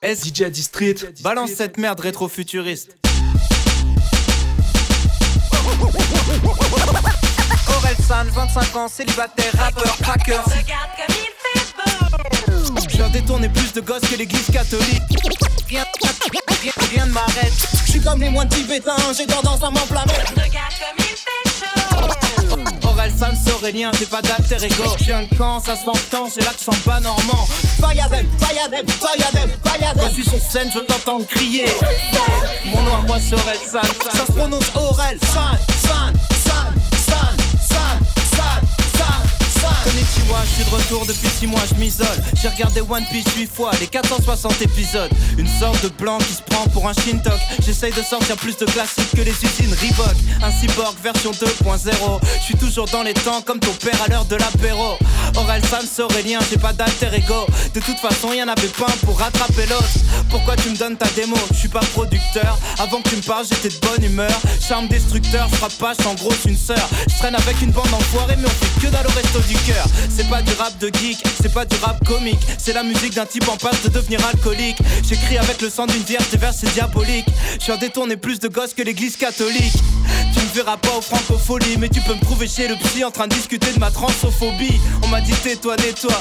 S DJ District. Balance cette merde rétro-futuriste. Orelsan, 25 ans, célibataire, rappeur, cracker. Regarde comme il fait beau. Détourner plus de gosses que l'église catholique. Rien, rien, rien ne m'arrête. Je suis comme les moines tibétains, j'ai tendance à m'enflammer. Regarde comme chaud. Orelsan, Sorélien, j'ai pas d'alter ego. Je viens de quand ça se temps, j'ai l'accent pas normand. Fayadem, Fayadem, Fayadem, Quand Fayadem. je suis sur scène, je t'entends crier. Mon nom à moi, c'est Orelsan. Ça se prononce Aurel, San, San, San, Je suis de retour depuis 6 mois, je m'isole. J'ai regardé One Piece 8 fois, les 460 épisodes. Une sorte de blanc qui se prend pour un Shintok. J'essaye de sortir plus de classiques que les usines Reebok. Un cyborg version 2.0. Je suis toujours dans les temps comme ton père à l'heure de l'apéro. Oral Sam, Sorélien, j'ai pas d'alter ego. De toute façon, y'en avait pas un pour rattraper l'autre. Pourquoi tu me donnes ta démo? Je suis pas producteur. Avant que tu me parles, j'étais de bonne humeur. Charme destructeur, frappe pas, en gros, une sœur. Je traîne avec une bande d'enfoirés, mais on fait que dalle au resto du cœur. C'est pas du rap de geek, c'est pas du rap comique. C'est la musique d'un type en passe de devenir alcoolique. J'écris avec le sang d'une vierge, des versets diaboliques. Je suis détourné plus de gosses que l'église catholique. Tu me verras pas aux francopholies, mais tu peux me trouver chez le psy en train de discuter de ma transophobie. On m'a dit tais-toi, nettoie.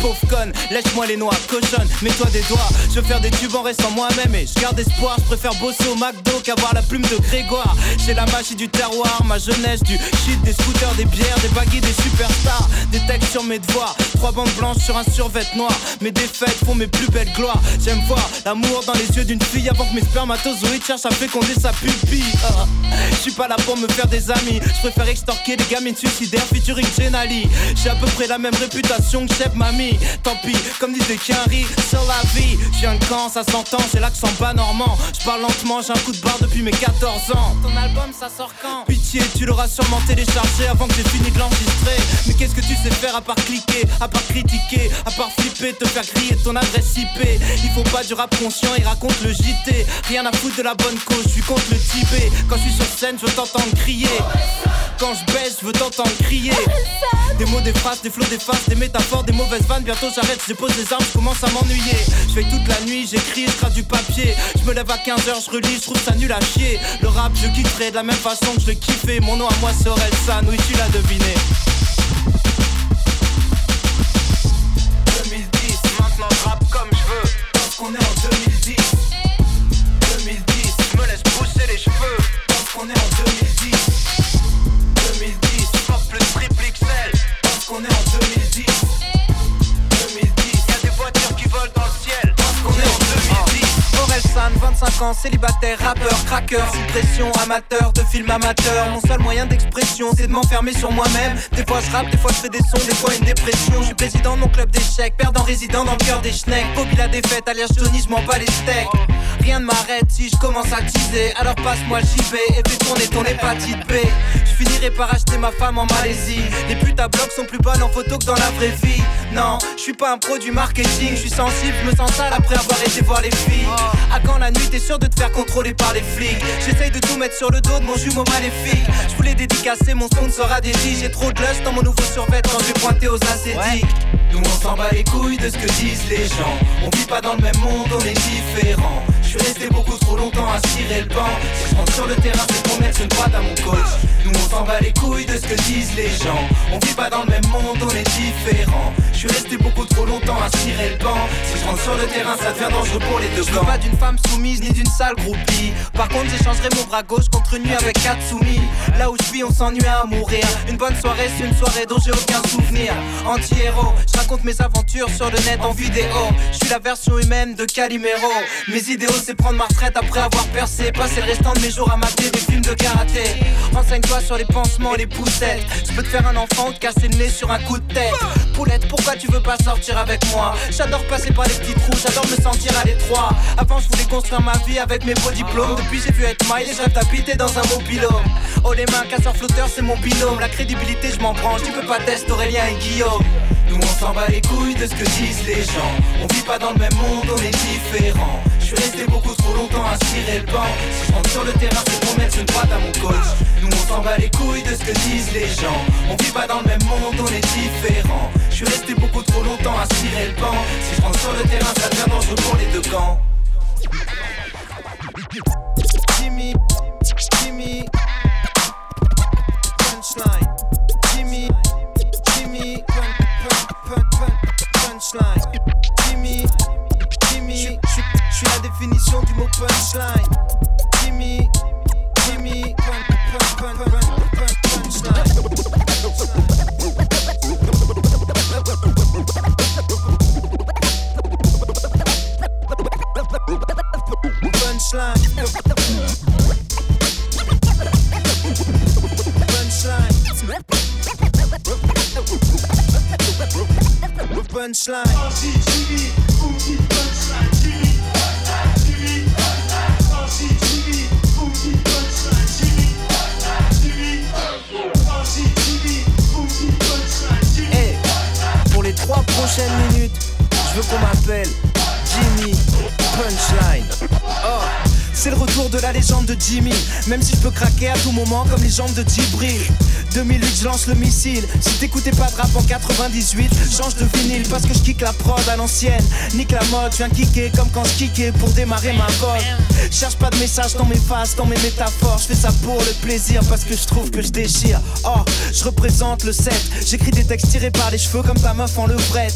Pauvre conne, lèche-moi les noix, cochonne, mets-toi des doigts. Je veux faire des tubes en restant moi-même et je garde espoir. Je préfère bosser au McDo qu'avoir la plume de Grégoire. J'ai la magie du terroir, ma jeunesse, du shit, des scooters, des bières, des baguilles, des superstars. Des textes sur mes devoirs, trois bandes blanches sur un survêt noir. Mes défaites font mes plus belles gloires. J'aime voir l'amour dans les yeux d'une fille avant que mes spermatozoïdes cherchent à féconder sa pupille. Ah. Je suis pas là pour me faire des amis. Je préfère extorquer des gamines suicidaires featuring Jenali. J'ai à peu près la même réputation que Chef Mamie. Tant pis, comme disait Kenry, sur la vie. Viens de quand ça s'entend, j'ai l'accent pas normand. Je lentement, j'ai un coup de barre depuis mes 14 ans. Ton album ça sort quand? Pitié, tu l'auras sûrement téléchargé avant que j'ai fini de. Que tu sais faire à part cliquer, à part critiquer, à part flipper, te faire griller ton adresse IP Il faut pas du rap conscient, il raconte le JT. Rien à foutre de la bonne cause, je suis contre le Tibet. Quand je suis sur scène, je veux t'entendre crier. Quand je baisse, je veux t'entendre crier. Des mots, des phrases, des flots, des faces, des métaphores, des mauvaises vannes. Bientôt j'arrête, je dépose les armes, je commence à m'ennuyer. Je fais toute la nuit, j'écris, je du papier. Je me lève à 15h, je relis, je trouve ça nul à chier. Le rap, je quitterai de la même façon que je le kiffais. Mon nom à moi c'est Orelsan, oui, tu l'as deviné. Qu'on est en 2010. 2010, je me laisse pousser les cheveux. Parce qu'on est en 2010. 2010, Orelsan, 25 ans, célibataire, rappeur, cracker, sous pression, amateur de film amateur. Mon seul moyen d'expression, c'est de m'enfermer sur moi-même. Des fois je rappe, des fois je fais des sons, des fois une dépression. Je suis président de mon club d'échecs, perdant résident dans le cœur des schnecks. Bobby la défaite, alias Johnny, je m'en bats les steaks. Rien ne m'arrête si je commence à teaser. Alors passe-moi le JB et fais tourner ton hépatite B. Je finirai par acheter ma femme en Malaisie. Les putes à bloc sont plus bonnes en photo que dans la vraie vie. Non, je suis pas un pro du marketing, je suis sensible, je me sens sale après avoir été voir les filles. À quand la nuit, t'es sûr de te faire contrôler par les flics? J'essaye de tout mettre sur le dos de mon jumeau maléfique. Je voulais dédicacer mon sponsor à des filles. J'ai trop de lust dans mon nouveau survêt quand je vais pointer aux ascétiques. Nous on s'en bat les couilles de ce que disent les gens. On vit pas dans le même monde, on est différents. Je suis resté beaucoup trop longtemps à cirer le banc. Si je rentre sur le terrain, c'est pour mettre une droite à mon coach. Nous on s'en bat les couilles de ce que disent les gens. On vit pas dans le même monde, on est différents. Je suis resté beaucoup trop longtemps à cirer le banc. Si je rentre sur le terrain, ça devient dangereux pour les deux Je camps. pas d'une femme soumise ni d'une sale groupie. Par contre, j'échangerai mon bras gauche contre une nuit avec quatre soumis. Là où je suis, on s'ennuie à mourir. Une bonne soirée, c'est une soirée dont j'ai aucun souvenir. Anti-héros, je raconte mes aventures sur le net en vidéo. Je suis la version humaine de Calimero. Mes idéaux, c'est prendre ma retraite après avoir percé. Passer le restant de mes jours à mater des films de karaté. Renseigne-toi sur les pansements, les poussettes. Je peux te faire un enfant ou te casser le nez sur un coup de tête. Poulette, pourquoi tu veux pas sortir avec moi? J'adore passer par les petits trous, j'adore me sentir à l'étroit. Avant, je voulais construire ma vie avec mes beaux diplômes. Depuis, j'ai vu être maille et j'ai d'habiter dans un mobilhome. Oh, les mains, casseur flotteur, c'est mon binôme. La crédibilité, je m'en branche. Tu peux pas tester Aurélien et Guillaume. Nous, on s'en bat les couilles de ce que disent les gens. On vit pas dans le même monde, on est différents. Suis resté beaucoup trop longtemps à cirer le banc. Si je rentre sur le terrain, c'est pour mettre une droite à mon coach. Nous on s'en bat les couilles de ce que disent les gens. On vit pas dans le même monde, on est différents. Je suis resté beaucoup trop longtemps à cirer le banc. Si je rentre sur le terrain, ça devient dangereux pour les deux camps. Jimmy, Jimmy, punchline. Jimmy, Jimmy, pun, pun, pun, pun, punchline. Définition du mot punchline. Jimmy, Jimmy, pun, pun, pun, pun, pun, punchline. Punchline. Punchline. Punchline. Prochaines minutes, je veux qu'on m'appelle Jimmy Punchline. Oh, c'est le retour de la légende de Jimmy. Même si je peux craquer à tout moment comme les jambes de Djibril. 2008, je lance le missile. Si t'écoutais pas de rap en 98, change de vinyle parce que je kick la prod à l'ancienne. Nique la mode, je viens kicker comme quand je kickais pour démarrer ma vogue. Cherche pas de message dans mes faces, dans mes métaphores. Je fais ça pour le plaisir parce que je trouve que je déchire. Oh, je représente le 7. J'écris des textes tirés par les cheveux comme ta meuf en levrette.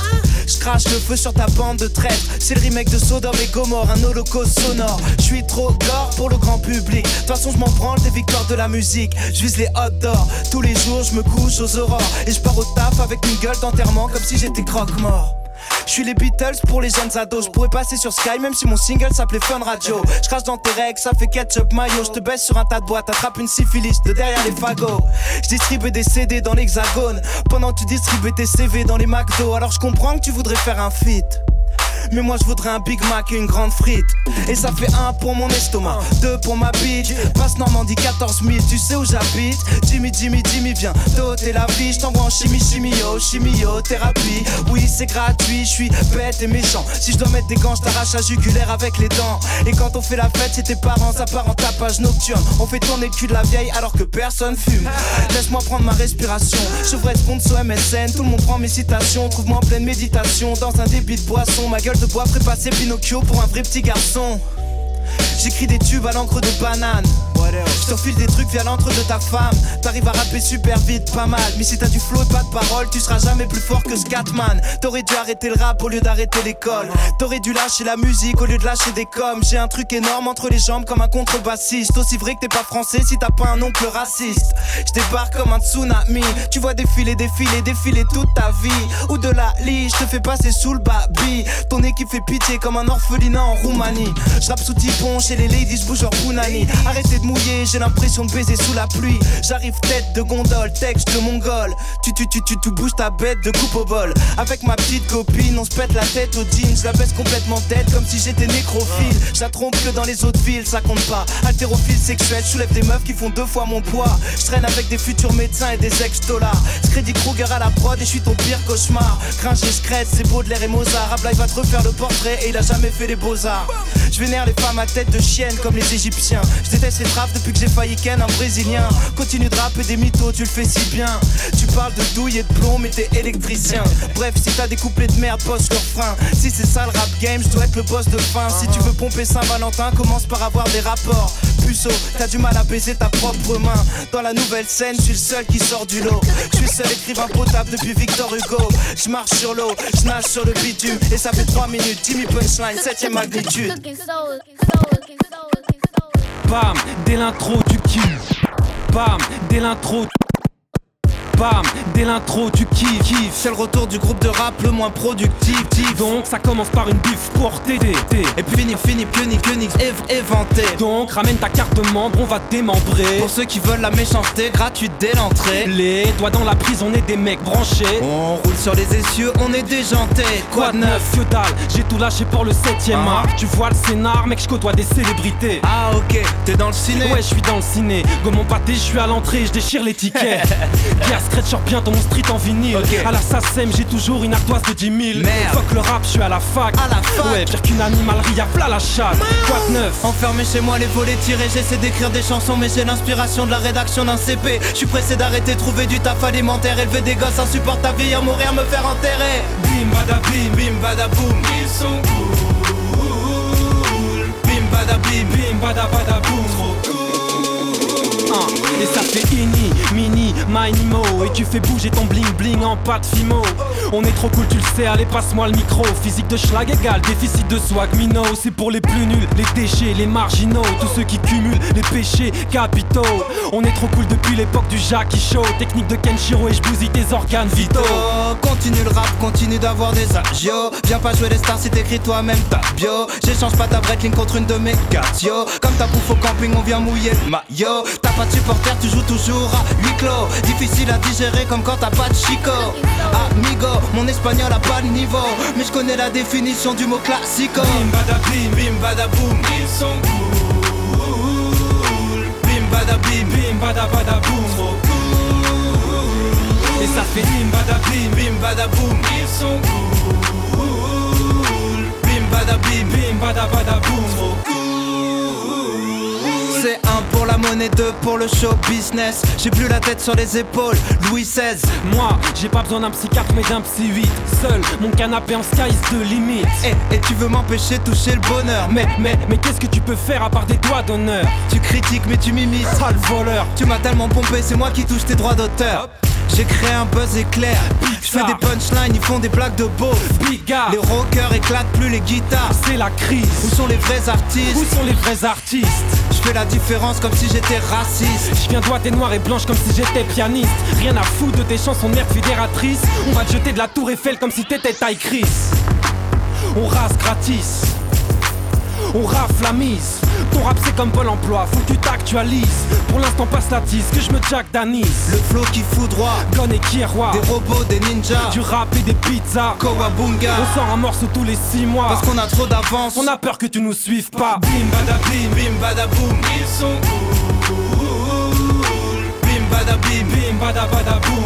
Je crache le feu sur ta bande de traîtres. C'est le remake de Sodome et Gomorre, un holocauste sonore. Je suis trop gore pour le grand public. De toute façon, je m'en branle des victoires de la musique. Je les hot d'or. Tous les jours, je me couche aux aurores. Et je pars au taf avec une gueule d'enterrement comme si j'étais croque-mort. Je suis les Beatles pour les jeunes ados. Je pourrais passer sur Sky même si mon single s'appelait Fun Radio. Je crache dans tes règles, ça fait ketchup mayo. Je te baisse sur un tas de boîtes, attrape une syphilis de derrière les fagots. Je distribue des CD dans l'hexagone pendant que tu distribues tes CV dans les McDo. Alors je comprends que tu voudrais faire un feat. Mais moi je voudrais un Big Mac et une grande frite. Et ça fait un pour mon estomac, deux pour ma bite. Passe Normandie 14 000, tu sais où j'habite. Jimmy, Jimmy, Jimmy, viens. Doter la vie Je t'envoie en chimie, chimio, chimiothérapie Oui c'est gratuit, je suis bête et méchant. Si je dois mettre des gants, je t'arrache la jugulaire avec les dents. Et quand on fait la fête, c'est tes parents, ça part en tapage nocturne. On fait tourner le cul de la vieille alors que personne fume. Laisse-moi prendre ma respiration. Je ferai sponsor MSN, tout le monde prend mes citations. Trouve-moi en pleine méditation dans un débit de boisson. Ma gueule de bois ferait passer Pinocchio pour un vrai petit garçon J'écris des tubes à l'encre de banane. Je t'enfile des trucs via l'entre de ta femme. T'arrives à rapper super vite, pas mal. Mais si t'as du flow et pas de parole, tu seras jamais plus fort que Scatman. T'aurais dû arrêter le rap au lieu d'arrêter l'école. T'aurais dû lâcher la musique au lieu de lâcher des coms. J'ai un truc énorme entre les jambes comme un contrebassiste. Aussi vrai que t'es pas français si t'as pas un oncle raciste. Je débarque comme un tsunami. Tu vois défiler, défiler, défiler toute ta vie. Ou de la lie, je te fais passer sous le babi. Ton équipe fait pitié comme un orphelinat en Roumanie. Je rappe sous typon chez les ladies, je bouge en. Arrêtez de j'ai l'impression de baiser sous la pluie. J'arrive tête de gondole, texte de mongol. Tu, tu, tu, tu, tu bouges ta bête de coupe au bol. Avec ma petite copine, on se pète la tête au jean. Je la baisse complètement tête comme si j'étais nécrophile. Je la trompe que dans les autres villes, ça compte pas. Haltérophile sexuel, je soulève des meufs qui font deux fois mon poids. Je traîne avec des futurs médecins et des ex-dollars. Screddy Kruger à la prod et je suis ton pire cauchemar. Cringe et scred, c'est Baudelaire et Mozart. Ablaï va te refaire le portrait et il a jamais fait les beaux-arts. Je vénère les femmes à tête de chienne comme les égyptiens. Je déteste les depuis que j'ai failli ken un brésilien. Continue de rapper des mythos, tu le fais si bien. Tu parles de douille et de plomb, mais t'es électricien. Bref, si t'as des couplets de merde, pose leur frein. Si c'est ça le rap game, je dois être le boss de fin. Si tu veux pomper Saint-Valentin, commence par avoir des rapports. Puceau, t'as du mal à baiser ta propre main. Dans la nouvelle scène, je suis le seul qui sort du lot. Je suis seul écrivain potable depuis Victor Hugo. Je marche sur l'eau, je nage sur le bitume. Et ça fait 3 minutes, Jimmy Punchline, 7ème magnitude. Bam, dès l'intro tu kiffes. Bam, dès l'intro. Bam, dès l'intro tu kiffes. kiffes. C'est le retour du groupe de rap le moins productif. Donc ça commence par une bif pour t'aider. Et puis fini, fini, Pionix, Pionix, év- éventé. Donc ramène ta carte de membre, on va démembrer. Pour ceux qui veulent la méchanceté, gratuite dès l'entrée. Les doigts dans la prise, on est des mecs branchés. On roule sur les essieux, on est déjanté. Quoi de neuf que dalle, j'ai tout lâché pour le 7ème Ah. art. Tu vois le scénar, mec, je côtoie des célébrités. Ah ok, t'es dans le ciné Ouais, je suis dans le ciné. Comme mon pâté, je suis à l'entrée, je déchire les tickets. Yes, stretcher bientôt mon street en vinyle. Ok. À la SACEM, j'ai toujours une ardoise de 10 000. Merde. Fuck le rap, je suis à la fac. À la fac. Ouais, pire qu'une animalerie, y'a plat la chatte. Quoi de neuf? Enfermé chez moi, les volets tirés, j'essaie d'écrire des chansons, mais j'ai l'inspiration de la rédaction d'un CP. Je suis pressé d'arrêter, trouver du taf alimentaire, élever des gosses, insupportable, vieillir, mourir, me faire enterrer. Bim bada bim, Bim bada boum, ils sont cool. Bim bada bim, bim bada bada boum. Et ça fait ini, mini, minimo Et tu fais bouger ton bling bling en pâte fimo. On est trop cool tu le sais, allez passe-moi le micro. Physique de schlag égale déficit de swag Mino. C'est pour les plus nuls, les déchets, les marginaux. Tous ceux qui cumulent les péchés capitaux. On est trop cool depuis l'époque du Jackie Show Technique de Kenshiro et je bousille tes organes vitaux. Continue le rap, continue d'avoir des agios. Viens pas jouer les stars si t'écris toi-même ta bio. J'échange pas ta breakling contre une de mes cardio. Comme ta bouffe au camping, on vient mouiller le maillot. T'as pas de supporter, tu joues toujours à huis clos. Difficile à digérer comme quand t'as pas de chico. Amigo, mon espagnol a pas de niveau. Mais je connais la définition du mot classico. Bim bada bim, bim bada boum, ils sont cool. Bim bada bim, bim bada bada boum. Et ça fait bim bada bim, Bim bada boum, ils sont cool. Bim bada bim, bim bada bada boum C'est un pour la monnaie, deux pour le show business. J'ai plus la tête sur les épaules, Louis XVI. Moi, j'ai pas besoin d'un psychiatre mais d'un psy 8 Seul, mon canapé en sky de limite Eh, et tu veux m'empêcher de toucher le bonheur. Mais Mais, mais, qu'est-ce que tu peux faire à part des doigts d'honneur? Tu critiques, mais tu m'imites. Sale voleur Tu m'as tellement pompé, c'est moi qui touche tes droits d'auteur. J'ai créé un buzz éclair. Je fais des punchlines, ils font des blagues de beau. Les rockers éclatent plus les guitares. c'est la crise. Où sont les vrais Où artistes sont les vrais artistes? Je fais la différence comme si j'étais raciste. Je viens droite et noire et blanche comme si j'étais pianiste. Rien à foutre de tes chansons de merde fédératrice. On va te jeter de la tour Eiffel comme si t'étais taille Chris. On rase gratis on rafle la mise Ton rap c'est comme Pôle emploi, faut que tu t'actualises Pour l'instant passe la tisse, que je me jack d'anis Le flow qui fout droit. Gon et qui est roi Des robots, des ninjas. Du rap et des pizzas Kawabunga. On sort un morceau tous les six mois Parce qu'on a trop d'avance. On a peur que tu nous suives pas Bim bada bim, bim bada boum, ils sont cool. Bim bada bim, Bim bada bada boum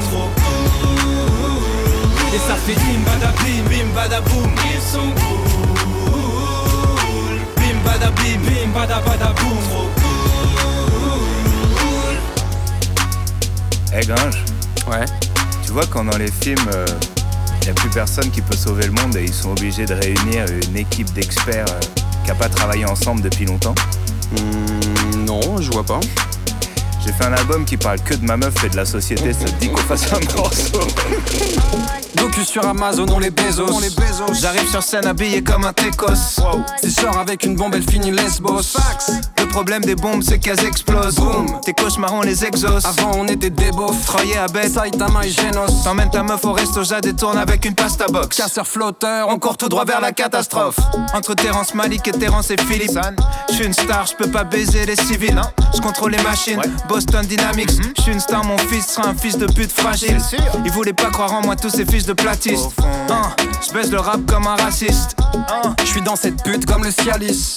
Et ça fait bim bada bim bim bada boum, ils sont cool. Bim bada bim, bim bada bada boum Eh Gringe, Ouais tu vois quand dans les films, il n'y a plus personne qui peut sauver le monde et ils sont obligés de réunir une équipe d'experts euh, qui n'a pas travaillé ensemble depuis longtemps? Hmm, non, je vois pas. J'ai fait un album qui parle que de ma meuf et de la société, ça te dit qu'on fasse un morceau Docu sur Amazon, on les Bezos. J'arrive sur scène habillé comme un Técos. Si je sors avec une bombe, elle finit lesbos. Le problème des bombes, c'est qu'elles explosent. Boum, tes cauchemars, on les exauce. Avant, on était des beaufs. Troyer à bête, Saitama et Genos. t'emmènes ta meuf au resto, Jade et tourne avec une pasta box. Casseur flotteur, On court tout droit vers la catastrophe. Entre Terence Malik et Terence et Philippe. Je suis une star, je peux pas baiser les civils. Je contrôle les machines. Boston Dynamics. Je suis une star, mon fils sera un fils de pute fragile. Il voulait pas croire en moi, tous ces fils de platistes. Je baisse le rap comme un raciste. Hein. Je suis dans cette pute comme le Cialis.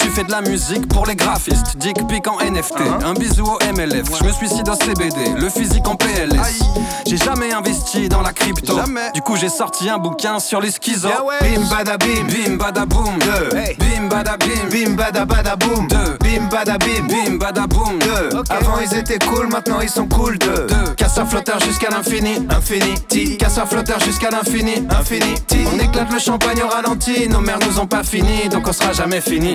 Tu fais de la musique pour les graphistes. Dick pic en NFT. Un bisou au MLF. Je me suicide au CBD. Le physique en PLS. J'ai jamais investi dans la crypto. Du coup, j'ai sorti un bouquin sur les schizos. Bim bada bim, Bim bada boom. Deux. Hey. Bim bada bim. bim bada bada boum. Deux. Bim bada bim, Bim bada boom. Deux. Avant ils étaient cool, maintenant ils sont cool. Deux. Deux. Casseur flotteur jusqu'à l'infini. Infinity. Casseur flotteur jusqu'à l'infini. Infinity. On éclate le champagne au ralenti. Nos mères nous ont pas fini, donc on sera jamais fini.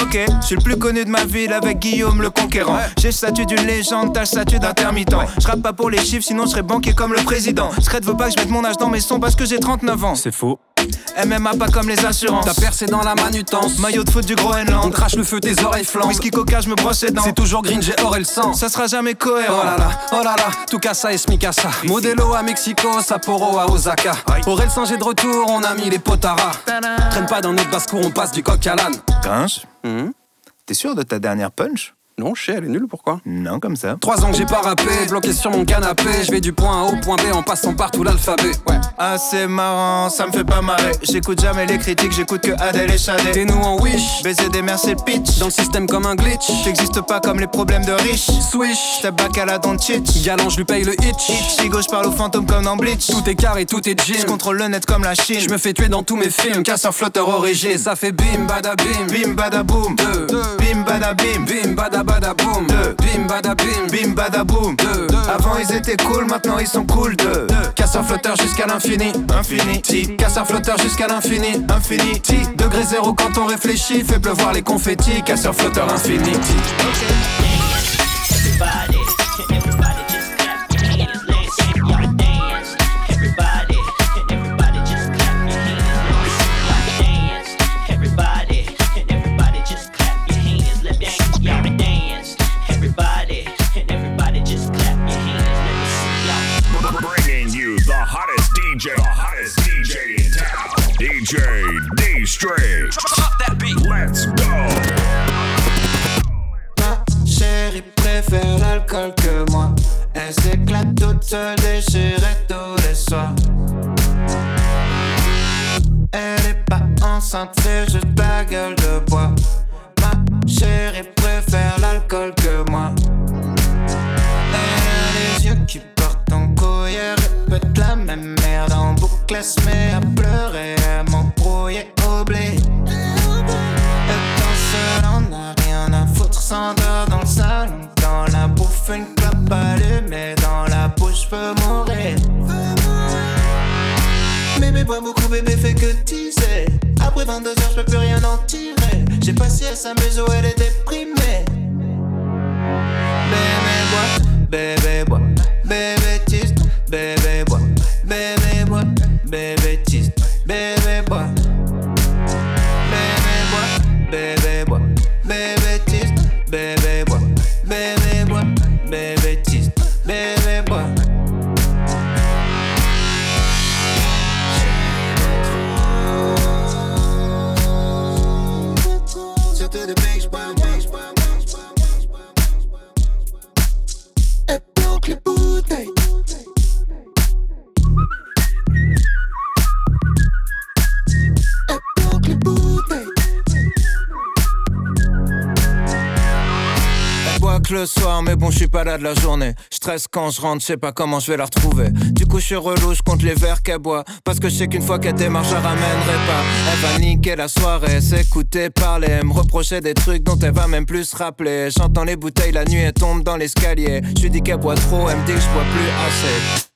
Ok, je suis le plus connu de ma ville avec Guillaume le conquérant. J'ai le statut d'une légende, t'as le statut d'intermittent. Je rappe pas pour les chiffres, sinon je serais banquier comme le président. Scred veut pas que je mette mon âge dans mes sons parce que j'ai 39 ans. C'est faux MMA pas comme les assurances. T'as percé dans la manutence. Maillot de foot du On Groenland. crache le feu, tes oreilles flambent. Whisky coca, je me brosse les dents. C'est toujours green, j'ai or et le sang. Ça sera jamais cohérent. Oh là là, oh là là, tout casa et smicasa. Modelo à Mexico, Sapporo à Osaka. Aurel Singer de retour, on a mis les potaras. Traîne pas dans notre basse-cour, on passe du coq à l'âne. Gringe Mhm. T'es sûr de ta dernière punch? Non, chez, elle est nulle, pourquoi Non, comme ça. Trois ans que j'ai pas rappé, bloqué sur mon canapé. Je vais du point A au point B en passant par tout l'alphabet. Ouais. Ah, c'est marrant, ça me fait pas marrer. J'écoute jamais les critiques, j'écoute que Adèle et Shadé. T'es nous en wish, Baiser des mers, c'est le pitch. dans le système comme un glitch. T'existes pas comme les problèmes de riches. Swish, Step back à la Doncic. galant, je lui paye le hitch. Itchy gauche parle aux fantômes comme dans Bleach. Tout est carré, tout est Je gym. contrôle le net comme la Chine. Je me fais tuer dans tous mes films, casseur flotteur origine. Ça fait bim bada bim, Bim bada boom. Deux. Bim bada bim. bim bada bada boum. Deux. Bim bada bim, Bim bada boom. Deux. Avant ils étaient cool, maintenant ils sont cool. Deux. Casseur flotteur jusqu'à l'infini. Infinity. Casseur flotteur jusqu'à l'infini. Infinity. Degré zéro quand on réfléchit, fait pleuvoir les confettis. Casseur flotteur infini. Everybody, mais bon, je suis pas là de la journée. Je stresse quand je rentre, je sais pas comment je vais la retrouver. Du coup, je suis relou, je compte les verres qu'elle boit. Parce que je sais qu'une fois qu'elle démarre, je ramènerai pas. Elle va niquer la soirée, s'écouter parler, me reprocher des trucs dont elle va même plus se rappeler. J'entends les bouteilles la nuit, elle tombe dans l'escalier. Je lui dis qu'elle boit trop, elle me dit que je bois plus assez.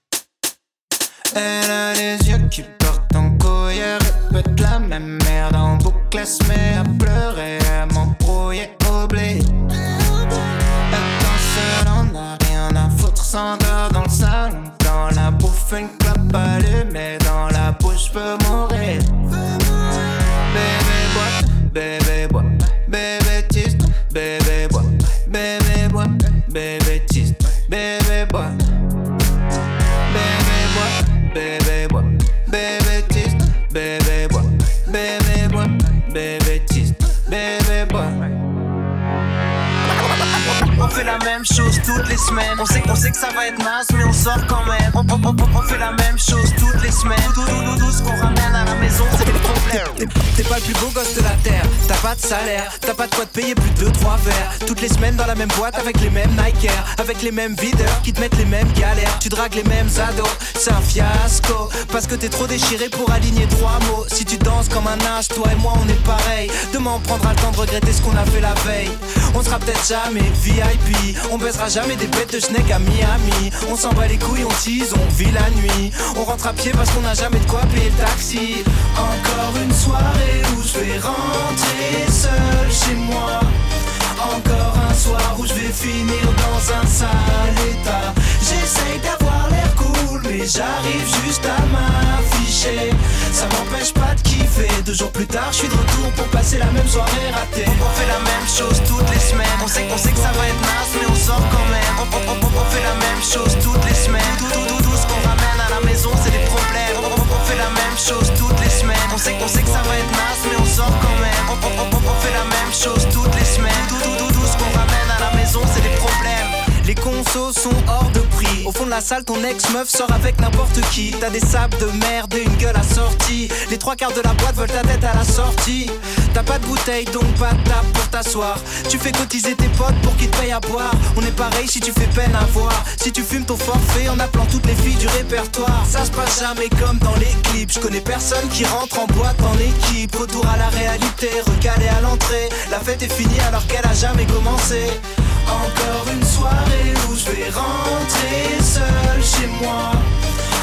Elle a les yeux qui portent en couille, elle répète la même merde en boucle, elle se met à pleurer, s'endort dans le salon, dans la bouffe, une clope allumée, dans la bouche, peut mourir. Fait la même chose toutes les semaines. On sait, on sait que ça va être naze, mais on sort quand même. On, on- on- on fait la même chose toutes les semaines. Tout, tout, tout, tout ce qu'on ramène à la maison, c'est des problèmes. T'es pas le plus beau gosse de la terre, t'as pas de salaire, t'as pas de quoi te payer plus de 3 verres. Toutes les semaines dans la même boîte avec les mêmes Nike avec les mêmes videurs qui te mettent les mêmes galères. Tu dragues les mêmes ados, c'est un fiasco. Parce que t'es trop déchiré pour aligner trois mots. Si tu danses comme un âge, toi et moi on est pareil. Demain on prendra le temps de regretter ce qu'on a fait la veille. On sera peut-être jamais VIP, on baisera jamais des bêtes de schneck à Miami. On s'en bat les couilles, on tease, on vit la nuit. On rentre à pied parce qu'on n'a jamais de quoi payer le taxi. Encore une soirée où je vais rentrer seul chez moi. Encore un soir où je vais finir dans un sale état. J'essaye d'avoir mais j'arrive juste à m'afficher. Ça m'empêche pas de kiffer. Deux jours plus tard, je suis de retour pour passer la même soirée ratée. On fait la même chose toutes les semaines. On sait, on sait que ça va être naze, mais on sort quand même. On, fait la même chose toutes les semaines. Tout, tout, tout, tout ce qu'on ramène à la maison, c'est des problèmes. On, fait la même chose toutes les semaines. On sait, on sait que ça va être naze, mais on sort quand même. On, fait la même chose toutes les semaines. Tout, tout, tout, tout ce qu'on ramène à la maison. consos sont hors de. Au fond de la salle, ton ex-meuf sort avec n'importe qui. T'as des sables de merde et une gueule assortie. Les trois quarts de la boîte veulent ta tête à la sortie. T'as pas de bouteille, donc pas de table pour t'asseoir. Tu fais cotiser tes potes pour qu'ils te payent à boire. On est pareil si tu fais peine à voir. Si tu fumes ton forfait en appelant toutes les filles du répertoire. Ça se passe jamais comme dans les clips. Je connais personne qui rentre en boîte en équipe. Retour à la réalité, recalé à l'entrée. La fête est finie alors qu'elle a jamais commencé. Encore une soirée où je vais rentrer seul chez moi.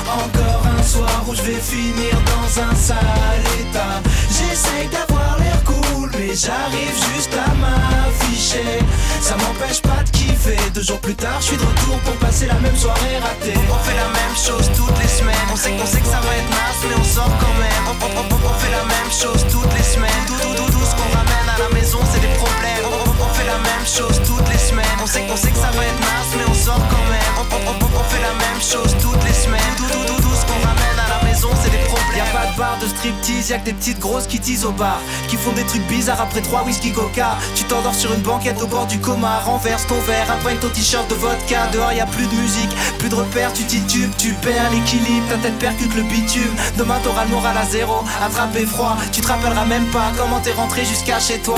Encore un soir où je vais finir dans un sale état. J'essaye d'avoir l'air cool, mais j'arrive juste à m'afficher. Ça m'empêche pas de kiffer. Deux jours plus tard, je suis de retour pour passer la même soirée ratée. On fait la même chose toutes les semaines. On sait qu'on sait que ça va être naze, mais on sort quand même. On, on- fait la même chose toutes les semaines. Tout, tout, tout, tout ce qu'on ramène à la maison, c'est des problèmes. La même chose toutes les semaines. On sait qu'on sait que ça va être naze, mais on sort quand même. On, on- on- on fait la même chose toutes les semaines. Tout, tout, tout, tout ce qu'on ramène à la maison, c'est des pas de striptease, y'a que des petites grosses qui teasent au bar Qui font des trucs bizarres après trois whisky coca. Tu t'endors sur une banquette au bord du coma Renverse ton verre, imprègne ton t-shirt de vodka. Dehors y a plus de musique, plus de repères, tu titubes Tu perds l'équilibre, ta tête percute le bitume. Demain t'auras le moral à zéro, attrapé froid Tu te rappelleras même pas comment t'es rentré jusqu'à chez toi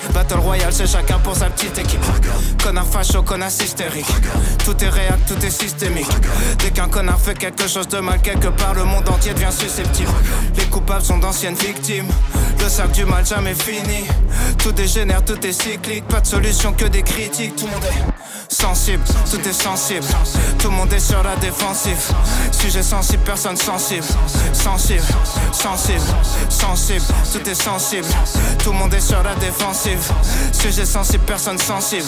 Battle Royale, c'est chacun pour sa petite équipe. Connard facho, connard hystérique. Tout est réac, tout est systémique. Dès qu'un connard fait quelque chose de mal quelque part, le monde entier devient susceptible. Les coupables sont d'anciennes victimes. Le cercle du mal jamais fini. Tout dégénère, tout est cyclique. Pas de solution que des critiques. Tout le monde est sensible, tout est sensible. Tout le monde est sur la défensive. Sujet sensible, personne sensible. Sensible, sensible, sensible. Tout est sensible. Tout le monde est sur la défensive. Sujet sensible, personne sensible.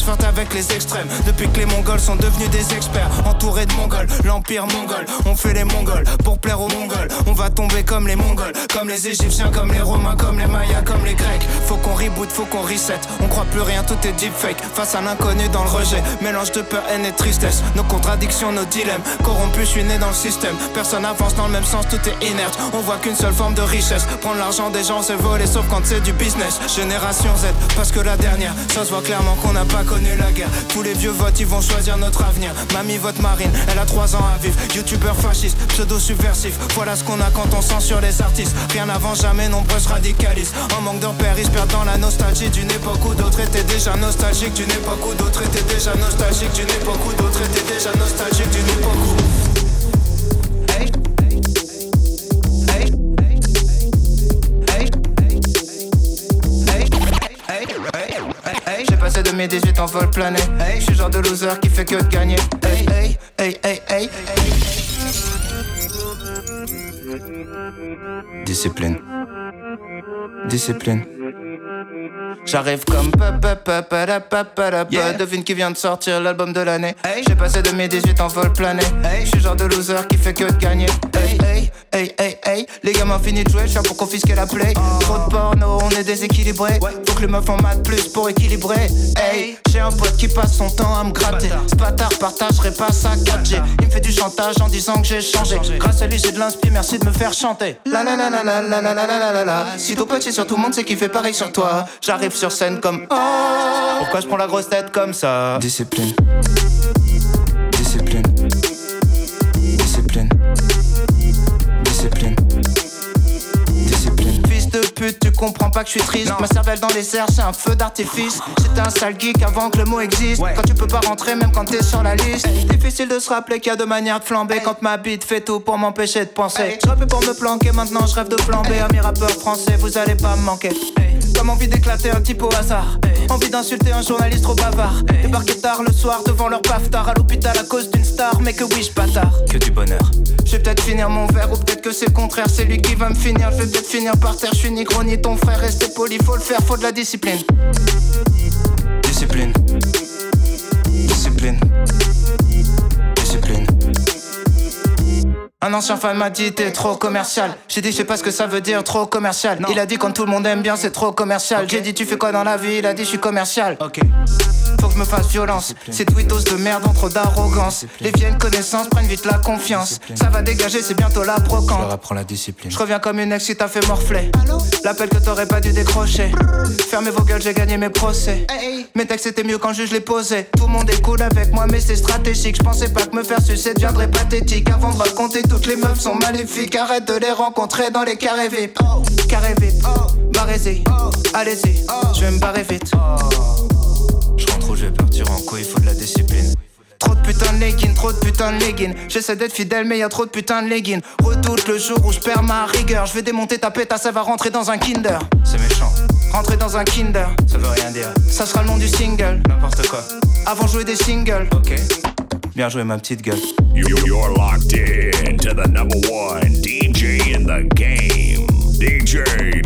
flirtent avec les extrêmes. Depuis que les mongols sont devenus des experts, entourés de mongols, l'empire mongol. On fait les mongols pour plaire aux mongols. On va tomber comme les mongols, comme les égyptiens, comme les romains, comme les mayas, comme les grecs. Faut qu'on reboot, faut qu'on reset. On croit plus rien, tout est deepfake. Face à l'inconnu dans le rejet, mélange de peur, haine et tristesse. Nos contradictions, nos dilemmes. Corrompus, je suis né dans le système. Personne avance dans le même sens, tout est inerte. On voit qu'une seule forme de richesse. Prendre l'argent des gens, c'est voler, sauf quand c'est du business. Génération Z, parce que la dernière, ça se voit clairement qu'on n'a pas la guerre. Tous les vieux votes, ils vont choisir notre avenir. Mamie vote marine, elle a 3 ans à vivre. Youtubeur fasciste, pseudo subversif. Voilà ce qu'on a quand on censure les artistes. Rien n'avance jamais, nombreux se radicalisent. En manque de repères, ils se perdent dans la nostalgie d'une époque où d'autres étaient déjà nostalgiques. D'une époque où d'autres étaient déjà nostalgiques. D'une époque où d'autres étaient déjà nostalgiques. D'une époque. Passé de mes 18 en vol plané. Hey, je suis genre de loser qui fait que de gagner. Hey, hey, hey, hey, hey. Discipline. Discipline. J'arrive comme pa pa pa pa da pa pa da pa. Devine qui vient de sortir l'album de l'année. Hey, j'ai passé de mes 18 en vol plané. Hey, je suis genre de loser qui fait que de gagner. Hey, hey, hey, hey, hey. Les gamins fini de jouer, je pour confisquer la play. Trop de porno, on est déséquilibré. Faut que les meufs en maths plus pour équilibrer. Hey, j'ai un pote qui passe son temps à me gratter. Ce bâtard partagerait pas sa 4G. Il me fait du chantage en disant que j'ai changé. Grâce à lui, j'ai de l'inspi, merci de me faire chanter. La la la la la la la la la la la. Si ton petit sur tout le monde, c'est qu'il fait pareil sur toi. J'arrive sur scène comme oh. Pourquoi je prends la grosse tête comme ça? Discipline. Pas que je suis triste. Ma cervelle dans les airs, c'est un feu d'artifice. J'étais un sale geek avant que le mot existe. Quand tu peux pas rentrer, même quand t'es sur la liste. Difficile de se rappeler qu'il y a deux manières de flamber. Quand ma bite fait tout pour m'empêcher de penser. Je rappelle pour me planquer, maintenant je rêve de flamber. Amis rappeurs français, vous allez pas me manquer. Comme envie d'éclater un type au hasard. Envie d'insulter un journaliste trop bavard. Débarquer tard le soir devant leur tard à l'hôpital à cause d'une star. Mais que oui, je bâtard. Que du bonheur. Je vais peut-être finir mon verre ou peut-être que c'est le contraire. C'est lui qui va me finir. Je vais peut-être finir par terre. Je suis ni gros ni ton frère. Restez poli, faut le faire, faut de la. Discipline. Discipline. Un ancien fan m'a dit t'es trop commercial. J'ai dit je sais pas ce que ça veut dire trop commercial. Il a dit quand tout le monde aime bien c'est trop commercial. J'ai dit tu fais quoi dans la vie? Il a dit je suis commercial. Ok. Faut que je me fasse violence. Ces tweetos de merde ont trop d'arrogance. Les vieilles connaissances prennent vite la confiance. Ça va dégager, c'est bientôt la brocante. Je leur apprends la discipline. Je reviens comme une ex qui t'a fait morfler. L'appel que t'aurais pas dû décrocher. Fermez vos gueules, j'ai gagné mes procès. Mes textes étaient mieux quand je les posais. Tout le monde est cool avec moi, mais c'est stratégique. Je pensais pas que me faire sucer deviendrait pathétique. Avant de raconter, toutes les meufs sont maléfiques. Arrête de les rencontrer dans les carrés VIP. Carré VIP, barrez-y, allez-y. Je vais me barrer vite. Je rentre où je vais partir en couille, il faut de la discipline. Trop de putain de leggings, trop de putain de leggings. J'essaie d'être fidèle, mais y a trop de putain de leggings. Redoute le jour où je perds ma rigueur. Je vais démonter ta pétasse, ça va rentrer dans un Kinder. C'est méchant. Rentrer dans un Kinder, ça veut rien dire. Ça sera le nom du single. N'importe quoi. Avant jouer des singles. Ok. Bien joué, ma petite gueule. You, you're locked in to the number one DJ in the game. DJ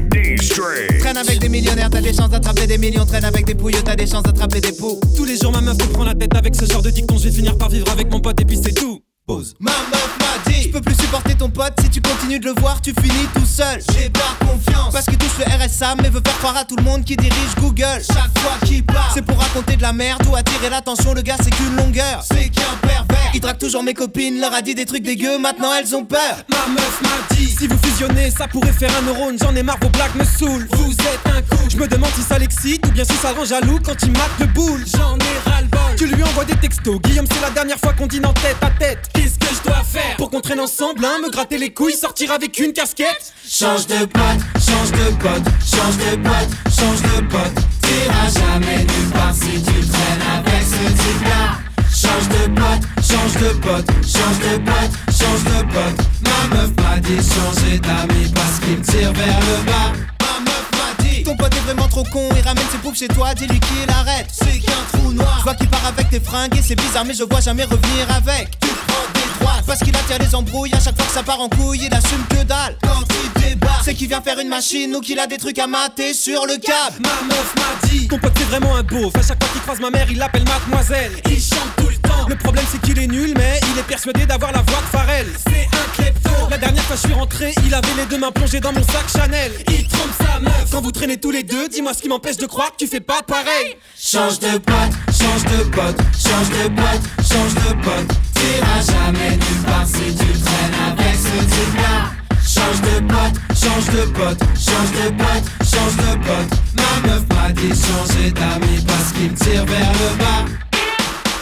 D-String. Traîne avec des millionnaires, t'as des chances d'attraper des millions. Traîne avec des pouilleux, t'as des chances d'attraper des poux. Tous les jours, ma meuf me prend la tête avec ce genre de dicton. Je vais finir par vivre avec mon pote et puis c'est tout. Pause. Ma meuf m'a peux plus supporter ton pote. Si tu continues de le voir tu finis tout seul. J'ai pas confiance. Parce qu'il touche le RSA Mais veut faire croire à tout le monde qui dirige Google. Chaque fois qu'il parle. C'est pour raconter de la merde Ou attirer l'attention. Le gars c'est qu'une longueur. C'est qu'un pervers Il drague toujours mes copines. Leur a dit des trucs dégueux Maintenant elles ont peur. Ma meuf m'a dit Si vous fusionnez ça pourrait faire un neurone. J'en ai marre vos blagues me saoulent. Vous êtes un coup Je me demande si ça l'excite Ou bien si ça rend jaloux quand il mate le boule. J'en ai ras le bol Tu lui envoies des textos. Guillaume c'est la dernière fois qu'on dîne en tête à tête. Qu'est-ce que je dois faire Pour qu'on traîne ensemble hein? Me gratter les couilles Sortir avec une casquette. Change de pote, change de pote, change de pote, change de pote. T'iras jamais nulle part si tu traînes avec ce type-là. Change de pote, change de pote, change de pote, change de pote. Ma meuf m'a dit changer d'amis parce qu'il tire vers le bas. Ma meuf m'a dit Ton pote est vraiment trop con, il ramène ses poufs chez toi, dis-lui qu'il arrête. C'est qu'un trou noir. Je vois qu'il part avec tes fringues et c'est bizarre, mais je vois jamais revenir avec. Tu prends des parce qu'il attire les embrouilles. À chaque fois que ça part en couille, il assume que dalle. Quand il débarque, c'est qu'il vient faire une machine ou qu'il a des trucs à mater sur le câble. Ma meuf m'a dit Ton pote c'est vraiment un beauf À chaque fois qu'il croise ma mère il l'appelle mademoiselle Il chante tout le temps Le problème c'est qu'il est nul mais il est persuadé d'avoir la voix de Pharrell C'est un klepto. La dernière fois je suis rentré, il avait les deux mains plongées dans mon sac Chanel. Il trompe sa meuf. Quand vous traînez tous les deux, dis-moi ce qui m'empêche de croire que tu fais pas pareil. Change de pote, change de pote, change de pote, change de pote. T'iras jamais nulle part si tu traînes avec ce type-là. Change de pote, change de pote, change de pote, change de pote. Ma meuf m'a dit changer d'amis parce qu'il me tire vers le bas.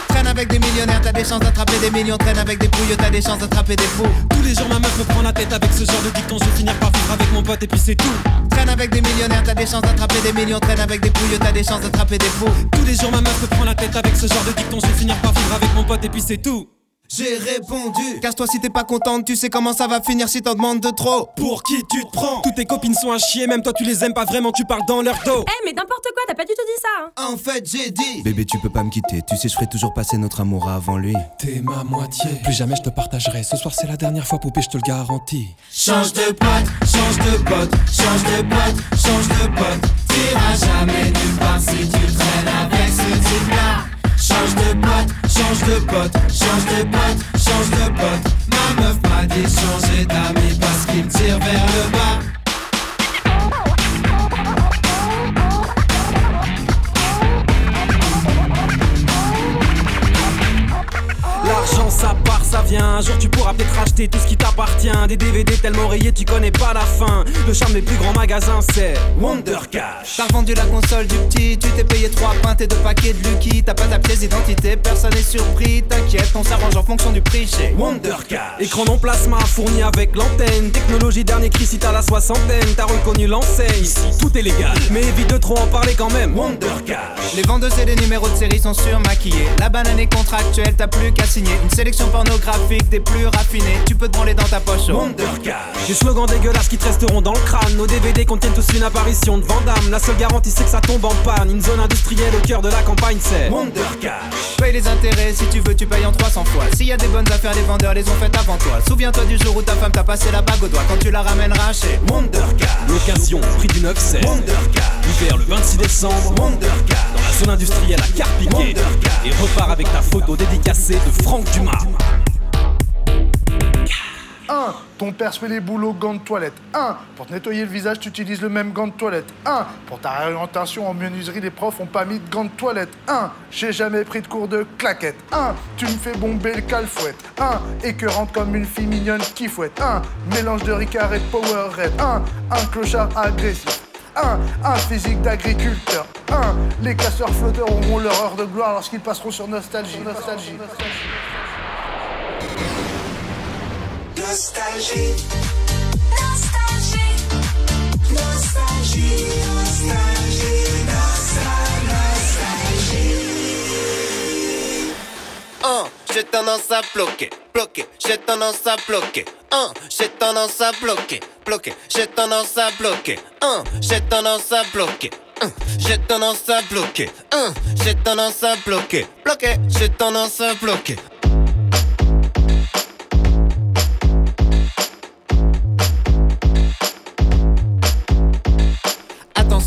Traîne avec des millionnaires, t'as des chances d'attraper des millions. Traîne avec des pouilles, t'as des chances d'attraper des fous. Tous les jours, ma meuf me prend la tête avec ce genre de dicton. Je vais finir par vivre avec mon pote et puis c'est tout. Traîne avec des millionnaires, t'as des chances d'attraper des millions. Traîne avec des pouilles, t'as des chances d'attraper des fous. Tous les jours, ma meuf me prend la tête avec ce genre de dicton. Je vais finir par vivre avec mon pote et puis c'est tout. J'ai répondu. Casse-toi si t'es pas contente, tu sais comment ça va finir si t'en demandes de trop. Pour qui tu te prends? Toutes tes copines sont à chier, même toi tu les aimes pas vraiment, tu parles dans leur dos. Eh, mais n'importe quoi, t'as pas du tout dit ça. Hein. En fait, j'ai dit. Bébé, tu peux pas me quitter. Tu sais, je ferai toujours passer notre amour avant lui. T'es ma moitié. Plus jamais je te partagerai. Ce soir, c'est la dernière fois, poupée, je te le garantis. Change de pote, change de pote, change de pote, change de pote. T'iras jamais nulle part si tu traînes avec ce type-là. Change de pote, change de pote, change de pote, change de pote. Ma meuf m'a dit changer d'amis parce qu'il tire vers le bas. L'argent ça part, ça vient. Un jour tu pourras peut-être acheter tout ce qui t'appartient. Des DVD tellement rayés, tu connais pas la fin. Le charme des plus grands magasins, c'est Wonder Cash. T'as revendu la console du petit, tu t'es payé trois pintes et deux paquets de Lucky. T'as pas ta pièce d'identité, personne n'est surpris. T'inquiète, on s'arrange en fonction du prix chez Wonder Cash. Écran non plasma fourni avec l'antenne. Technologie dernier cri si t'as la soixantaine. T'as reconnu l'enseigne. Ici tout est légal. Mais évite de trop en parler quand même. Wonder Cash. Les vendeuses et les numéros de série sont surmaquillés. La banane est contractuelle, t'as plus qu'à signer. Une sélection pornographique des plus raffinés. Tu peux te branler dans ta poche. Wonder Cash. Des slogans dégueulasses qui te resteront dans le crâne. Nos DVD contiennent tous une apparition de Vandame. La seule garantie c'est que ça tombe en panne. Une zone industrielle au cœur de la campagne, c'est Wonder Cash. Paye les intérêts, si tu veux, tu payes en 300 fois. S'il y a des bonnes affaires, les vendeurs les ont faites avant toi. Souviens-toi du jour où ta femme t'a passé la bague au doigt. Quand tu la ramèneras chez Wonder Cash. L'occasion, prix du 9 c'est Wonder Cash. L'hiver le 26 décembre. Wonder Cash. Dans la zone industrielle à Carpiquet. Et repars avec ta photo dédicacée de Franck Dumas. 1. Ton père fait les boulots gants de toilette. 1. Pour te nettoyer le visage, tu utilises le même gant de toilette. 1. Pour ta réorientation en menuiserie, les profs ont pas mis de gants de toilette. 1. J'ai jamais pris de cours de claquette. 1. Tu me fais bomber le calfouette. 1. Écœurante comme une fille mignonne qui fouette. 1. Mélange de Ricard et de Powerade. 1. Un clochard agressif. 1. Un physique d'agriculteur. 1. Les casseurs flotteurs auront leur heure de gloire lorsqu'ils passeront sur Nostalgie. Nostalgie. Nostalgie. Nostalgie. Nostalgie. Nostalgie. Nostalgie. Un, j'ai tendance à bloquer, bloquer, j'ai tendance à bloquer. Un, j'ai tendance à bloquer, bloquer, j'ai tendance à bloquer. Un, j'ai tendance à bloquer. Un, j'ai tendance à bloquer. Un, j'ai tendance à bloquer, bloquer, j'ai tendance à bloquer.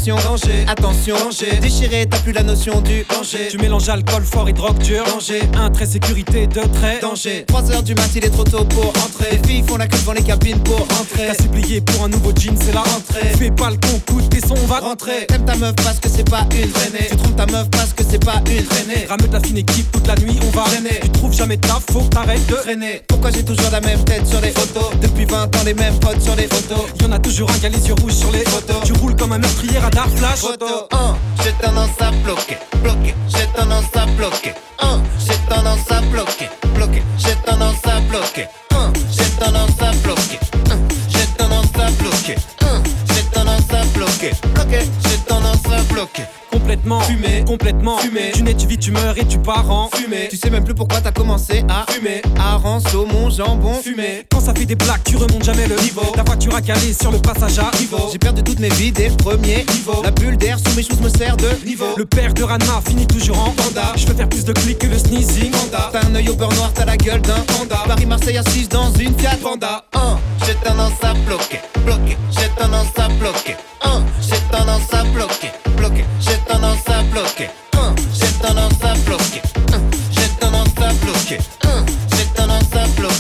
Attention, danger, attention, danger. Déchiré, t'as plus la notion du danger. Tu mélanges alcool fort et drogue dure. Danger. Un trait sécurité, deux traits. Danger. 3 heures du mat, il est trop tôt pour entrer. Les filles font la queue devant les cabines pour entrer. T'as supplié pour un nouveau jean, c'est la rentrée. Fais pas le con, coûte tes sons, on va Rentrer. T'aimes ta meuf parce que c'est pas une traînée. Tu trompes ta meuf parce que c'est pas une traînée. Ramène la fine équipe toute la nuit, on va Traîner. Tu trouves jamais de taf, faut que t'arrêtes de Traîner. Pourquoi j'ai toujours la même tête sur les photos? Depuis 20 ans, les mêmes potes sur les photos. Y'en a toujours un qui a les yeux rouges sur les Photos. Tu roules comme un meurtrier radar flash. Photo 1, j'ai tendance à bloquer, bloquer, j'ai tendance à bloquer. 1, j'ai tendance à bloquer, bloquer, j'ai tendance à bloquer. 1, j'ai tendance à bloquer. 1, j'ai tendance à bloquer. 1, j'ai tendance à bloquer, bloquer, j'ai tendance à bloquer. Complètement Fumé. complètement Fumé. Tu nais, tu vis, tu meurs et tu pars en Fumé. Tu sais même plus pourquoi t'as commencé à Fumer. Hareng, saumon, jambon. Fumé. Quand ça fait des blagues, tu remontes jamais le Niveau. Ta voiture a calé sur le passage à Niveau. J'ai perdu toutes mes vies dès le premier Niveau. La bulle d'air sous mes choses me sert de Niveau. Le père de Ranma finit toujours en Panda. Je veux faire plus de clics que le sneezing Panda. T'as un œil au beurre noir, t'as la gueule d'un panda. Paris-Marseille assise dans une Fiat Panda. 1. J'ai tendance à bloquer, bloquer. J'ai tendance à bloquer. 1. J'ai tendance à bloquer,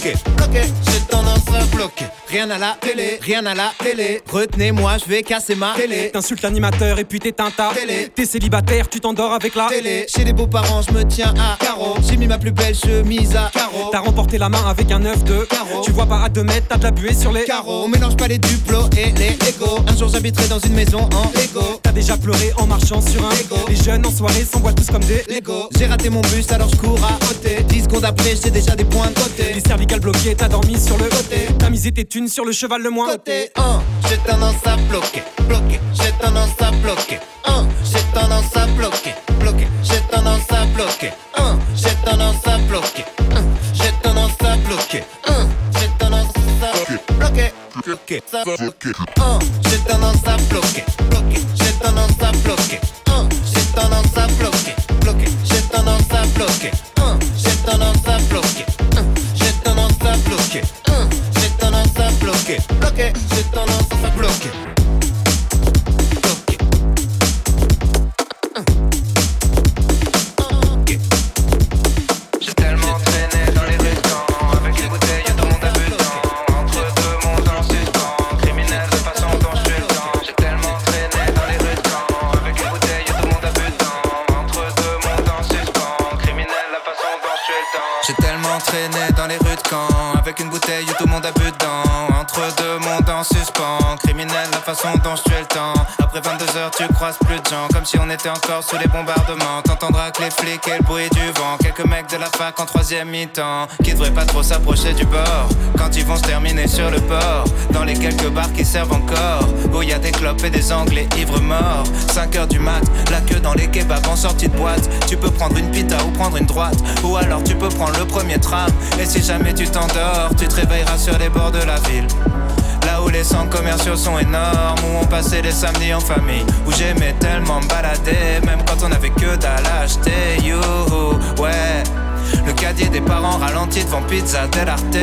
1. J'ai tendance à bloquer. 1. J'ai tendance à bloquer, Rien à la télé, rien à la télé. Retenez-moi, je vais casser ma télé. T'insultes l'animateur et puis t'éteins ta Télé. T'es célibataire, tu t'endors avec la Télé. Chez les beaux-parents, je me tiens à carreau. J'ai mis ma plus belle chemise à carreau. T'as remporté la main avec un œuf de Carreau. Tu vois pas à 2 mètres, t'as de la buée sur les Carreau. On mélange pas les duplos et les Lego. Un jour j'habiterai dans une maison en Lego. T'as déjà pleuré en marchant sur un Lego. Les jeunes en soirée s'envoient tous comme des Lego. J'ai raté mon bus alors je cours à côté. 10 secondes après, j'ai déjà des points de côté. Les cervicales bloquées, t'as dormi sur le Côté. T'as misé tes sur le cheval le moins Côté 1, j'ai tendance à bloquer, bloquer, j'ai tendance à bloquer. 1, j'ai tendance à bloquer, bloquer, j'ai tendance à bloquer. 1, j'ai tendance à bloquer. 1, j'ai tendance à bloquer. 1, j'ai tendance à bloquer, bloquer, ça bloquer. 1, j'ai tendance à bloquer, bloquer, j'ai tendance à bloquer. Croises plus de gens Comme si on était encore sous les bombardements. T'entendras que les flics et le bruit du vent. Quelques mecs de la fac en troisième mi-temps Qui devraient pas trop s'approcher du bord. Quand ils vont se terminer sur le port Dans les quelques bars qui servent encore Où y a des clopes et des anglais ivres morts. 5 heures du mat, la queue dans les kebabs en sortie de boîte. Tu peux prendre une pita ou prendre une droite Ou alors tu peux prendre le premier tram. Et si jamais tu t'endors, tu te réveilleras sur les bords de la ville où les centres commerciaux sont énormes, où on passait les samedis en famille, où j'aimais tellement me balader, même quand on avait que dalle à acheter, youhou, ouais. Le cadier des parents ralenti devant Pizza Del Arte.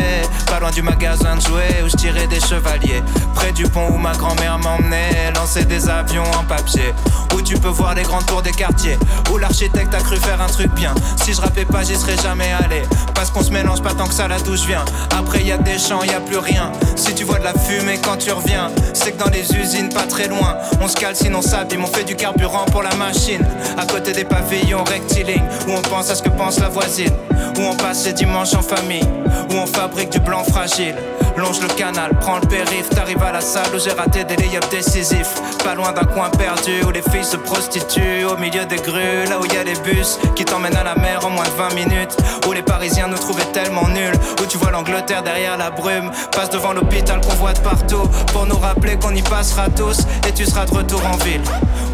Pas loin du magasin de jouets où je tirais des chevaliers. Près du pont où ma grand-mère m'emmenait Lancer des avions en papier. Où tu peux voir les grandes tours des quartiers Où l'architecte a cru faire un truc bien. Si je rappais pas j'y serais jamais allé. Parce qu'on se mélange pas tant que ça là d'où je viens Après y a des champs, y a plus rien la fumée quand tu reviens. C'est que dans les usines pas très loin On se calcine, on s'abîme, on fait du carburant pour la machine. À côté des pavillons rectilignes Où on pense à ce que pense la voisine. Où on passe les dimanches en famille, où on fabrique du blanc fragile. Longe le canal, prends le périph', t'arrives à la salle où j'ai raté des layups décisifs. Pas loin d'un coin perdu où les filles se prostituent, au milieu des grues, là où y a les bus qui t'emmènent à la mer en moins de 20 minutes. Où les Parisiens nous trouvaient tellement nuls, où tu vois l'Angleterre derrière la brume, passe devant l'hôpital qu'on voit de partout, pour nous rappeler qu'on y passera tous et tu seras de retour en ville.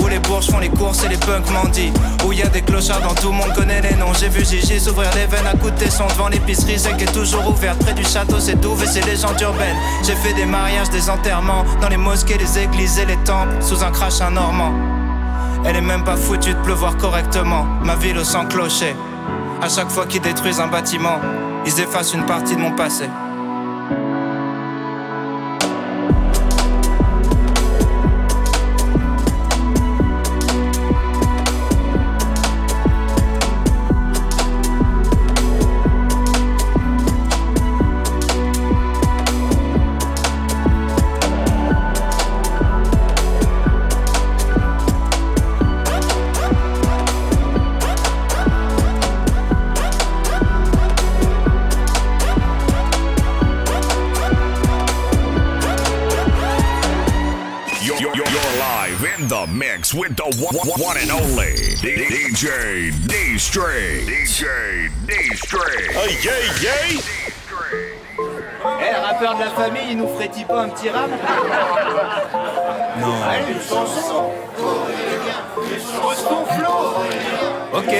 Où les bourges font les courses et les punks mendient, où y a des clochards dans tout le monde connaît les noms. J'ai vu Gigi s'ouvrir les veines à coups de devant l'épicerie, qui est toujours ouverte près du château, c'est tout et c'est J'ai fait des mariages, des enterrements, dans les mosquées, les églises et les temples, sous un crachin normand. Elle est même pas foutue de pleuvoir correctement, ma ville au sang clocher. À chaque fois qu'ils détruisent un bâtiment, ils effacent une partie de mon passé. One, and only DJ D String. DJ D String. Hey, yay! Eh, rappeur de la famille, il nous ferait-il pas un petit rap Non. Allez, une chanson Pose ton flow Ok.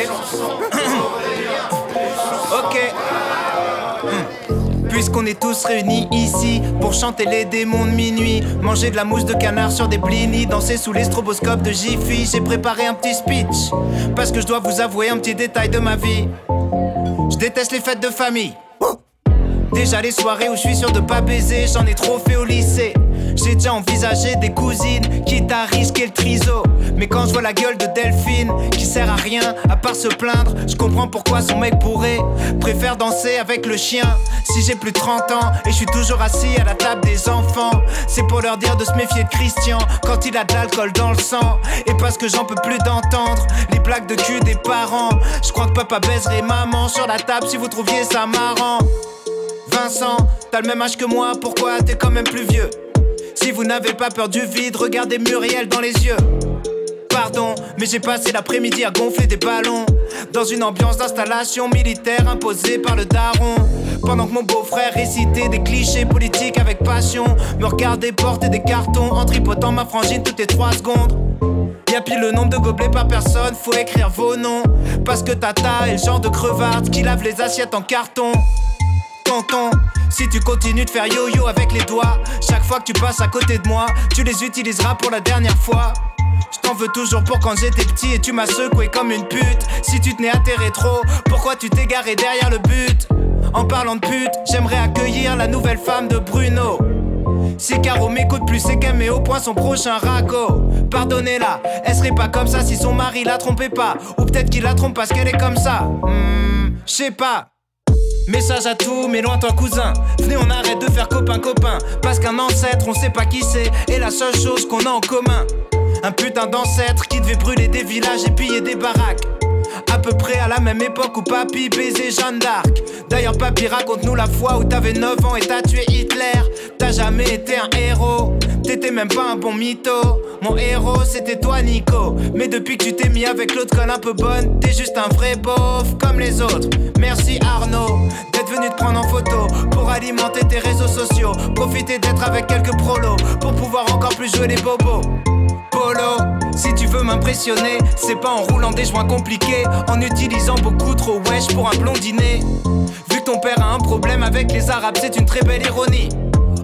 ok. Puisqu'on est tous réunis ici pour chanter les démons de minuit, manger de la mousse de canard sur des blinis, danser sous les stroboscopes de Jiffy, j'ai préparé un petit speech parce que je dois vous avouer un petit détail de ma vie. Je déteste les fêtes de famille. Déjà les soirées où je suis sûr de pas baiser, j'en ai trop fait au lycée. J'ai déjà envisagé des cousines, quitte à risquer le triso. Mais quand je vois la gueule de Delphine, qui sert à rien à part se plaindre, je comprends pourquoi son mec pourrait préfère danser avec le chien. Si j'ai plus de 30 ans et je suis toujours assis à la table des enfants, c'est pour leur dire de se méfier de Christian quand il a de l'alcool dans le sang. Et parce que j'en peux plus d'entendre les blagues de cul des parents. Je crois que papa baiserait maman sur la table si vous trouviez ça marrant. Vincent, t'as le même âge que moi, pourquoi t'es quand même plus vieux? Si vous n'avez pas peur du vide, regardez Muriel dans les yeux. Pardon, mais j'ai passé l'après-midi à gonfler des ballons dans une ambiance d'installation militaire imposée par le daron. Pendant que mon beau-frère récitait des clichés politiques avec passion, me regardait porter des cartons en tripotant ma frangine toutes les 3 secondes. Y'a pile le nombre de gobelets par personne, faut écrire vos noms. Parce que Tata est le genre de crevarde qui lave les assiettes en carton. Si tu continues de faire yo-yo avec les doigts, chaque fois que tu passes à côté de moi, tu les utiliseras pour la dernière fois. Je t'en veux toujours pour quand j'étais petit et tu m'as secoué comme une pute. Si tu tenais à tes rétro, pourquoi tu t'es garé derrière le but? En parlant de pute, j'aimerais accueillir la nouvelle femme de Bruno. Si Caro m'écoute plus, c'est qu'elle met au point son prochain ragot. Pardonnez-la, elle serait pas comme ça si son mari la trompait pas. Ou peut-être qu'il la trompe parce qu'elle est comme ça. Hmm, je sais pas. Message à tous mes lointains cousins. Venez, on arrête de faire copain-copain. Parce qu'un ancêtre, on sait pas qui c'est. Et la seule chose qu'on a en commun. Un putain d'ancêtre qui devait brûler des villages et piller des baraques. À peu près à la même époque où papy baisait Jeanne d'Arc. D'ailleurs, papy, raconte-nous la fois où t'avais 9 ans et t'as tué Hitler. T'as jamais été un héros, t'étais même pas un bon mytho. Mon héros, c'était toi, Nico. Mais depuis que tu t'es mis avec l'autre conne un peu bonne, t'es juste un vrai beauf comme les autres. Merci Arnaud d'être venu te prendre en photo pour alimenter tes réseaux sociaux. Profiter d'être avec quelques prolos pour pouvoir encore plus jouer les bobos. Si tu veux m'impressionner, c'est pas en roulant des joints compliqués, en utilisant beaucoup trop wesh pour un blondinet. Vu que ton père a un problème avec les arabes, c'est une très belle ironie.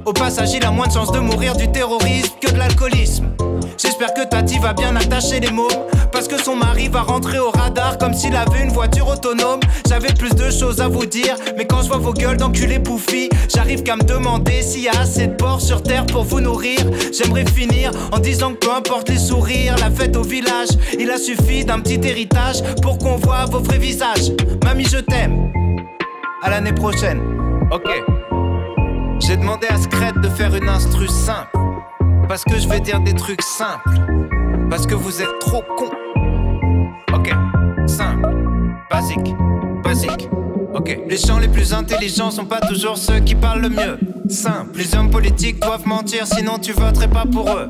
Au passage, il a moins de chances de mourir du terrorisme que de l'alcoolisme. J'espère que Tati va bien attacher les mots. Parce que son mari va rentrer au radar comme s'il avait une voiture autonome. J'avais plus de choses à vous dire, mais quand je vois vos gueules d'enculés bouffis, j'arrive qu'à me demander s'il y a assez de porcs sur terre pour vous nourrir. J'aimerais finir en disant que peu importe les sourires, la fête au village, il a suffi d'un petit héritage pour qu'on voit vos vrais visages. Mamie, je t'aime. À l'année prochaine. Ok. J'ai demandé à Scred de faire une instru simple. Parce que je vais dire des trucs simples. Parce que vous êtes trop cons. Ok, simple, basique, basique. Ok, les gens les plus intelligents sont pas toujours ceux qui parlent le mieux. Simple, les hommes politiques doivent mentir, sinon tu voterais pas pour eux.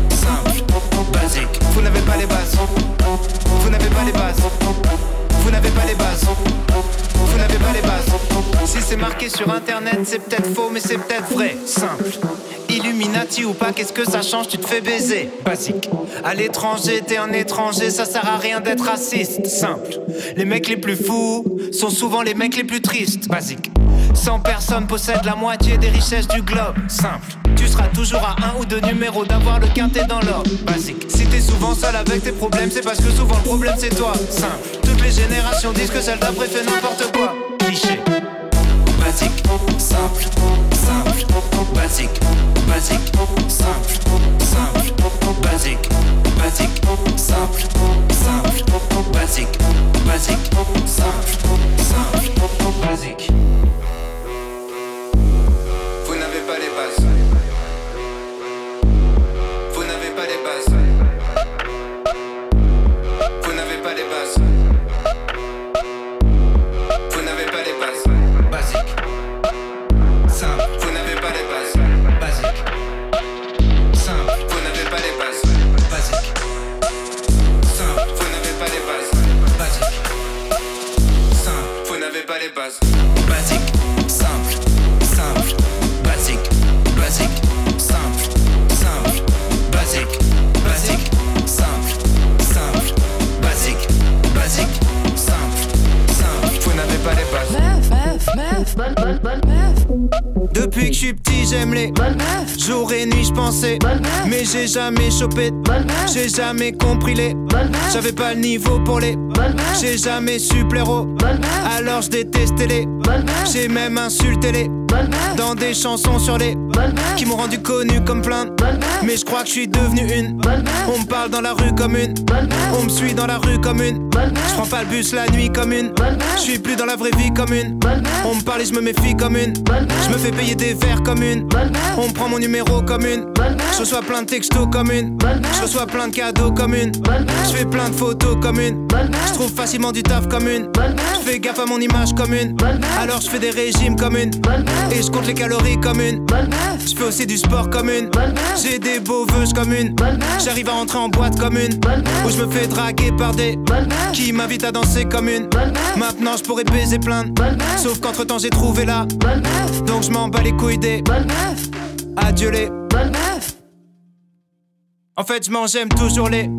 basique. Vous n'avez pas les bases. Vous n'avez pas les bases. Vous n'avez pas les bases. Vous n'avez pas les bases. Si c'est marqué sur internet, c'est peut-être faux, mais c'est peut-être vrai. Simple. Illuminati ou pas, qu'est-ce que ça change? Tu te fais baiser. Basique. À l'étranger, t'es un étranger, ça sert à rien d'être raciste. Simple. Les mecs les plus fous sont souvent les mecs les plus tristes. Basique. 100 personnes possèdent la moitié des richesses du globe. Simple. Tu seras toujours à un ou deux numéros d'avoir le quintet dans l'ordre. Basique. Si t'es souvent seul avec tes problèmes, c'est parce que souvent le problème c'est toi. Simple. Toutes les générations disent que celle d'après fait n'importe quoi. Cliché. Basique, simple, jamais chopé J'ai jamais compris les J'avais pas le niveau pour les J'ai jamais su plaire aux Alors je détestais les J'ai même insulté les Dans des chansons sur les Qui m'ont rendu connu comme plein Mais je crois que je suis devenu une On me parle dans la rue comme une On me suit dans la rue comme une Je prends pas le bus la nuit comme une Je suis plus dans la vraie vie comme une On me parle et je me méfie comme une Je me fais payer des verres comme une On me prend mon numéro comme une Je reçois plein de textos comme une Je reçois plein de cadeaux comme une Je fais plein de photos comme une Je trouve facilement du taf comme une Je fais gaffe à mon image comme une Alors je fais des régimes comme une Et je compte les calories comme une Je fais aussi du sport comme une J'ai des beaux vœux comme une J'arrive à rentrer en boîte comme une Où je me fais draguer par des Qui m'invitent à danser comme une Maintenant je pourrais baiser plein Sauf qu'entre temps j'ai trouvé là Donc je m'en bats les couilles des Adieu les En fait je m'en j'aime toujours les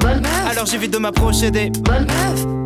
Alors j'évite de m'approcher des Les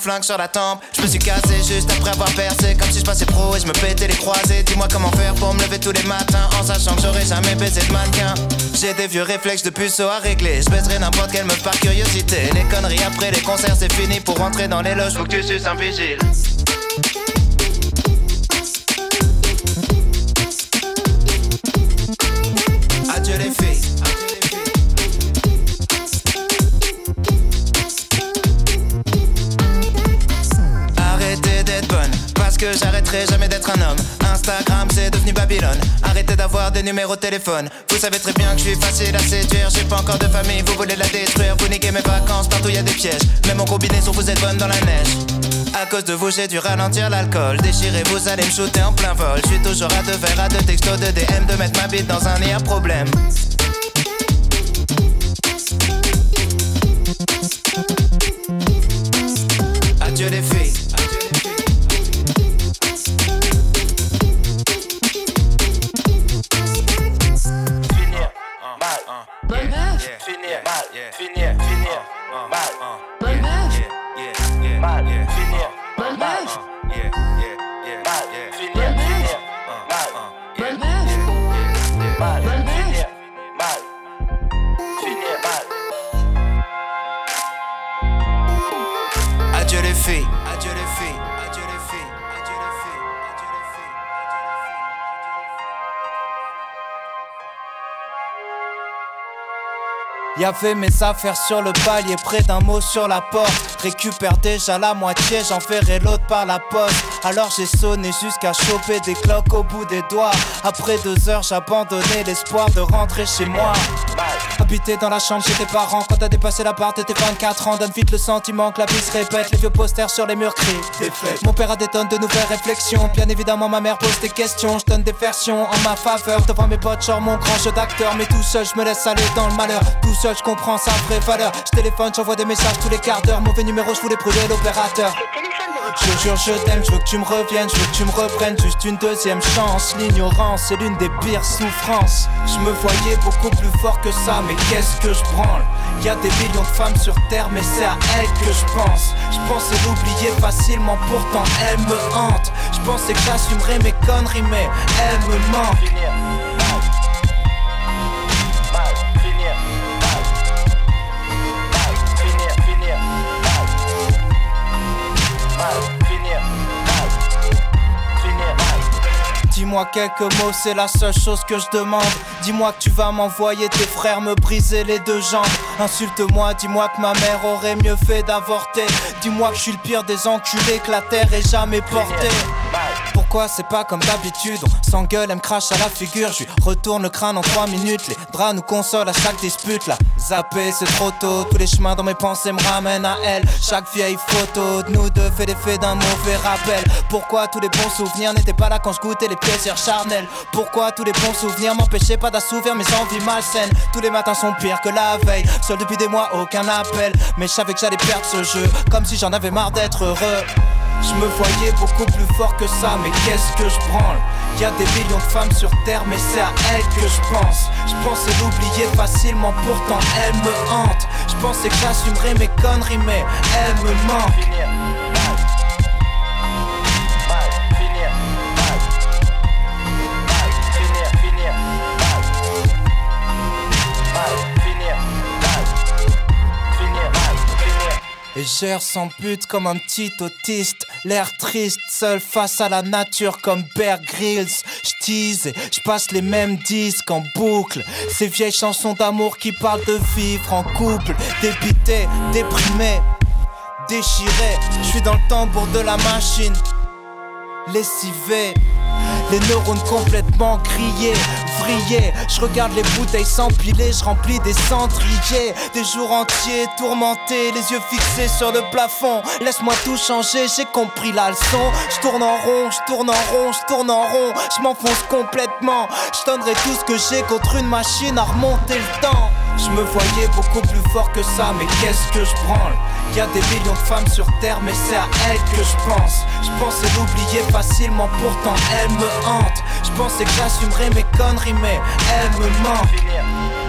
flingue sur la tempe. Je me suis cassé juste après avoir percé. Comme si je passais pro et je me pétais les croisés. Dis-moi comment faire pour me lever tous les matins. En sachant que j'aurais jamais baisé de mannequin. J'ai des vieux réflexes de puceau à régler. Je baiserai n'importe quelle meuf par curiosité. Les conneries après les concerts c'est fini. Pour rentrer dans les loges, faut que tu suces un vigile. Instagram c'est devenu Babylone. Arrêtez d'avoir des numéros de téléphone. Vous savez très bien que je suis facile à séduire. J'ai pas encore de famille, vous voulez la détruire. Vous niquez mes vacances, partout y a des pièges. Même en combinaison, vous êtes bonne dans la neige. À cause de vous, j'ai dû ralentir l'alcool. Déchirez, vous allez me shooter en plein vol. Je suis toujours à deux verres, à deux textos, de DM, de mettre ma bite dans un à problème. Y avait mes affaires sur le palier, près d'un mot sur la porte. Récupère déjà la moitié, j'en ferai l'autre par la poste. Alors j'ai sonné jusqu'à choper des cloques au bout des doigts. Après deux heures, j'abandonnais l'espoir de rentrer chez moi. Habiter dans la chambre chez tes parents, quand t'as dépassé la barre de tes 24 ans, donne vite le sentiment que la vie se répète. Les vieux posters sur les murs crient. Mon père a des tonnes de nouvelles réflexions. Bien évidemment, ma mère pose des questions. Je donne des versions en ma faveur. Devant mes potes, genre mon grand jeu d'acteur. Mais tout seul, je me laisse aller dans le malheur. Tout seul, je comprends sa vraie valeur. Je téléphone, j'envoie des messages tous les quarts d'heure. Mauvais numéro, je voulais brûler l'opérateur. Je jure, je t'aime, je veux que tu me reviennes, je veux que tu me reprennes juste une deuxième chance. L'ignorance, c'est l'une des pires souffrances. Je me voyais beaucoup plus fort que ça, mais qu'est-ce que je branle? Y a des millions de femmes sur terre, mais c'est à elles que je pense. Je pensais l'oublier facilement, pourtant elle me hante. Je pensais que j'assumerais mes conneries, mais elle me manque. Dis-moi quelques mots, c'est la seule chose que je demande. Dis-moi que tu vas m'envoyer tes frères me briser les deux jambes. Insulte-moi, dis-moi que ma mère aurait mieux fait d'avorter. Dis-moi que je suis le pire des enculés que la terre ait jamais porté. Pourquoi c'est pas comme d'habitude? On s'engueule, elle me crache à la figure. Je retourne le crâne en 3 minutes. Les draps nous consolent à chaque dispute. Là Zapper c'est trop tôt. Tous les chemins dans mes pensées me ramènent à elle. Chaque vieille photo de nous deux fait l'effet d'un mauvais rappel. Pourquoi tous les bons souvenirs n'étaient pas là quand je goûtais les plaisirs charnels? Pourquoi tous les bons souvenirs m'empêchaient pas d'assouvir mes envies malsaines? Tous les matins sont pires que la veille. Seul depuis des mois aucun appel. Mais je savais que j'allais perdre ce jeu. Comme si j'en avais marre d'être heureux je me voyais beaucoup plus fort que ça, mais qu'est-ce que je branle? Y a des millions de femmes sur terre, mais c'est à elles que je pense. Je pensais l'oublier facilement, pourtant elle me hante. Je pensais que j'assumerais mes conneries, mais elle me manque. Et gère sans but comme un petit autiste L'air triste, seul face à la nature comme Bear Grylls. Je tease et je passe les mêmes disques en boucle. Ces vieilles chansons d'amour qui parlent de vivre en couple. Dépité, déprimé, déchiré Je suis dans le tambour de la machine. Lessivé les neurones complètement grillés, vrillés. Je regarde les bouteilles s'empiler, je remplis des cendriers. Des jours entiers tourmentés, les yeux fixés sur le plafond. Laisse-moi tout changer, j'ai compris la leçon. Je tourne en rond, je tourne en rond, je tourne en rond. Je m'enfonce complètement. Je donnerai tout ce que j'ai contre une machine à remonter le temps. Je me voyais beaucoup plus fort que ça, mais qu'est-ce que je branle? Y a des millions de femmes sur terre, mais c'est à elles que je pense. Je pensais l'oublier facilement, pourtant elle me hante. Je pensais que j'assumerais mes conneries, mais elle me manque.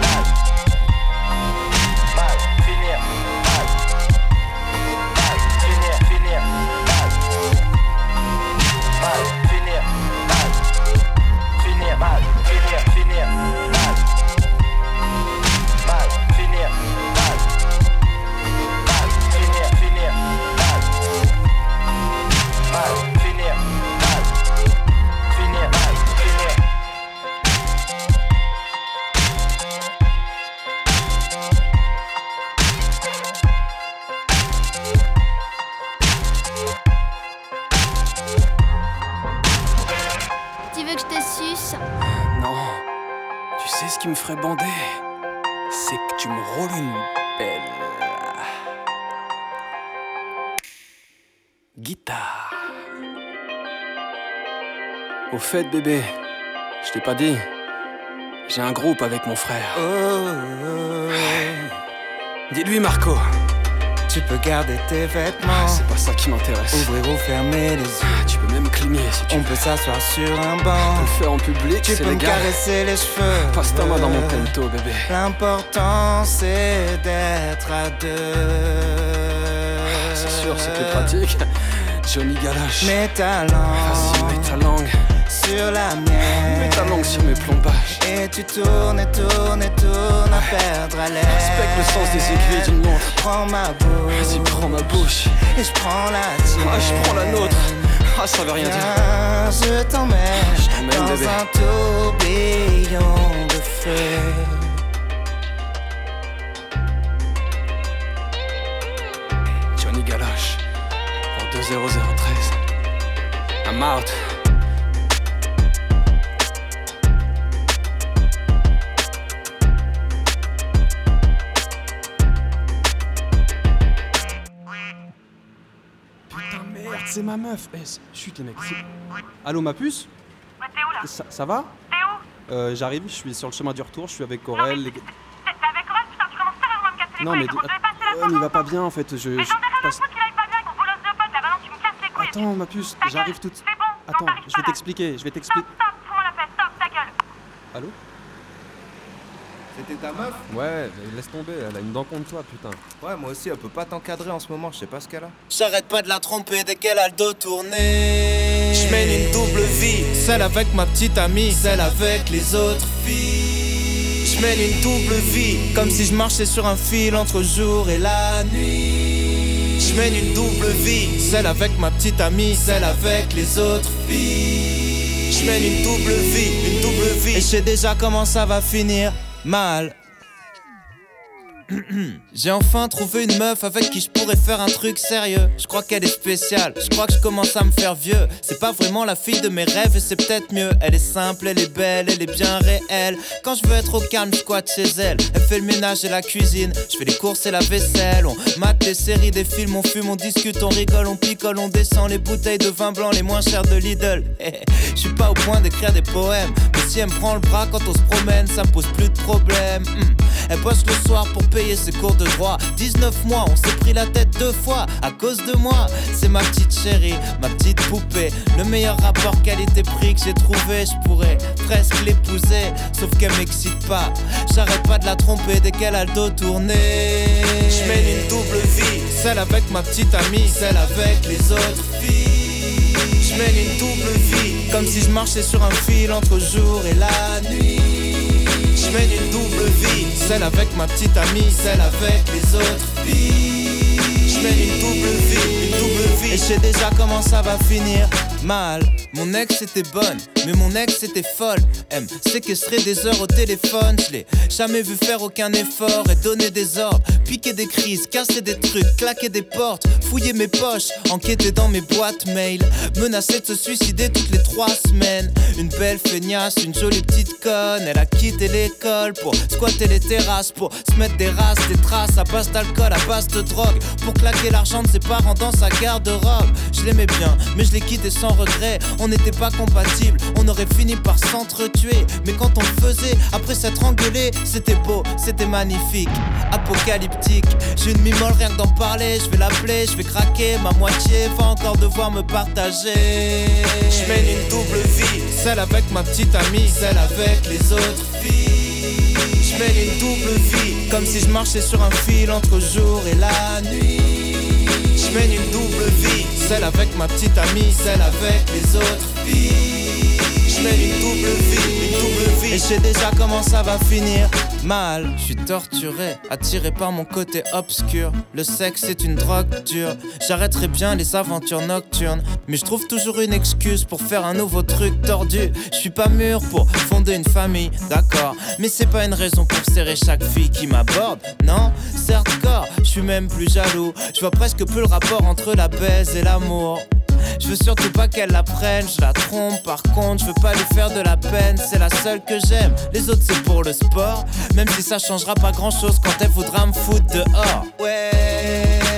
Sais ce qui me ferait bander C'est que tu me roules une belle. guitare. Au fait, bébé, je t'ai pas dit. J'ai un groupe avec mon frère. Dis-lui, Marco. Tu peux garder tes vêtements. C'est pas ça qui m'intéresse. Ouvrir ou fermer les yeux. Tu peux même cligner si tu On veux. peut s'asseoir sur un On peut banc. le faire en public, Tu peux me caresser les cheveux. Passe ta main dans mon pento, bébé. L'important c'est d'être à deux. C'est sûr, c'est plus pratique. Johnny Galoche. Mets ta Vas-y, mets ta langue. Sur la mienne. Mets ta langue sur mes plombages. Et tu tournes et tournes et tournes à perdre à l'air. Respecte le sens des aiguilles d'une montre. Prends ma bouche. Vas-y, prends ma bouche. Et je prends la tienne. Ah, je prends la nôtre. Ah, ça veut rien dire. Je t'emmène dans bébé. un tourbillon de feu. Johnny Galoche. Pour 20013. I'm out. C'est ma meuf. Eh, c'est- chut, les mecs. c'est- Allô, ma puce Ouais, t'es où là ça, ça va T'es où Euh, J'arrive, je suis sur le chemin du retour, je suis avec Aurel. les- T'es t'es avec Aurel Putain, tu commences sérieusement à me casser les Non, couilles mais. on devait passer la fin il va pas ensemble. bien en fait. Je, Mais je j'en ai rien à passe- foutre qu'il aille pas bien avec bolosse de pote là, maintenant tu me casses les couilles. Attends, ma puce, Ta gueule, j'arrive tout de C'est bon, non, Attends, t'arrives je pas vais là. t'expliquer, je vais Stop, t'expliquer. stop, fous-moi la paix, stop, ta gueule. Allô C'était ta meuf Ouais, laisse tomber, elle a une dent contre toi, putain. Ouais, moi aussi, elle peut pas t'encadrer en ce moment, je sais pas ce qu'elle a. J'arrête pas de la tromper dès qu'elle a le dos tourné. Je mène une double vie, celle avec ma petite amie, celle avec les autres filles. Je mène une double vie, comme si je marchais sur un fil entre jour et la nuit. Je mène une double vie, celle avec ma petite amie, celle avec les autres filles. Je mène une double vie, une double vie. Et je sais déjà comment ça va finir. Mal. J'ai enfin trouvé une meuf avec qui je pourrais faire un truc sérieux. Je crois qu'elle est spéciale, je crois que je commence à me faire vieux. C'est pas vraiment la fille de mes rêves et c'est peut-être mieux. Elle est simple, elle est belle, elle est bien réelle. Quand je veux être au calme, je squatte chez elle. Elle fait le ménage et la cuisine. Je fais les courses et la vaisselle. On mate les séries, des films, on fume, on discute, on rigole, on picole, on descend les bouteilles de vin blanc les moins chères de Lidl. Je suis pas au point d'écrire des poèmes, mais si elle me prend le bras quand on se promène, ça me pose plus de problème. Hmm. Elle bosse le soir pour payer ses cours de droit. 19 mois, on s'est pris la tête deux fois à cause de moi. C'est ma petite chérie, ma petite poupée. Le meilleur rapport qualité-prix que j'ai trouvé. Je pourrais presque l'épouser, sauf qu'elle m'excite pas. J'arrête pas de la tromper dès qu'elle a le dos tourné. Je mène une double vie, celle avec ma petite amie, celle avec les autres filles. Je mène une double vie, comme si je marchais sur un fil entre jour et la nuit. Je mène une double vie, celle avec ma petite amie, celle avec les autres filles. Je mène une double vie, une double vie. Et je sais déjà comment ça va finir. Mal, mon ex était bonne, mais mon ex était folle. Elle me séquestrait des heures au téléphone. Je l'ai jamais vu faire aucun effort et donner des ordres, piquer des crises, casser des trucs, claquer des portes, fouiller mes poches, enquêter dans mes boîtes mail, menacer de se suicider toutes les trois semaines. Une belle feignasse, une jolie petite conne. Elle a quitté l'école pour squatter les terrasses, pour se mettre des races, des traces à base d'alcool, à base de drogue, pour claquer l'argent de ses parents dans sa garde-robe. Je l'aimais bien, mais je l'ai quitté sans regret. On n'était pas compatibles, on aurait fini par s'entretuer. Mais quand on le faisait, après s'être engueulé, c'était beau, c'était magnifique. Apocalyptique, j'ai une mimole rien que d'en parler. Je vais l'appeler, je vais craquer. Ma moitié va encore devoir me partager. Je mène une double vie, celle avec ma petite amie, celle avec les autres filles. Je mène une double vie, comme si je marchais sur un fil entre jour et la nuit. Je mène une double vie, celle avec ma petite amie, celle avec les autres. Je mène une double vie, une double vie. Et je sais déjà comment ça va finir. Mal, je suis torturé, attiré par mon côté obscur. Le sexe est une drogue dure. J'arrêterai bien les aventures nocturnes, mais je trouve toujours une excuse pour faire un nouveau truc tordu. Je suis pas mûr pour fonder une famille, d'accord, mais c'est pas une raison pour serrer chaque fille qui m'aborde. Non, certes corps, je suis même plus jaloux. Je vois presque plus le rapport entre la baise et l'amour. Je veux surtout pas qu'elle la prenne, je la trompe. Par contre, je veux pas lui faire de la peine, c'est la seule que j'aime. Les autres, c'est pour le sport, même si ça changera pas grand chose quand elle voudra me foutre dehors. Ouais,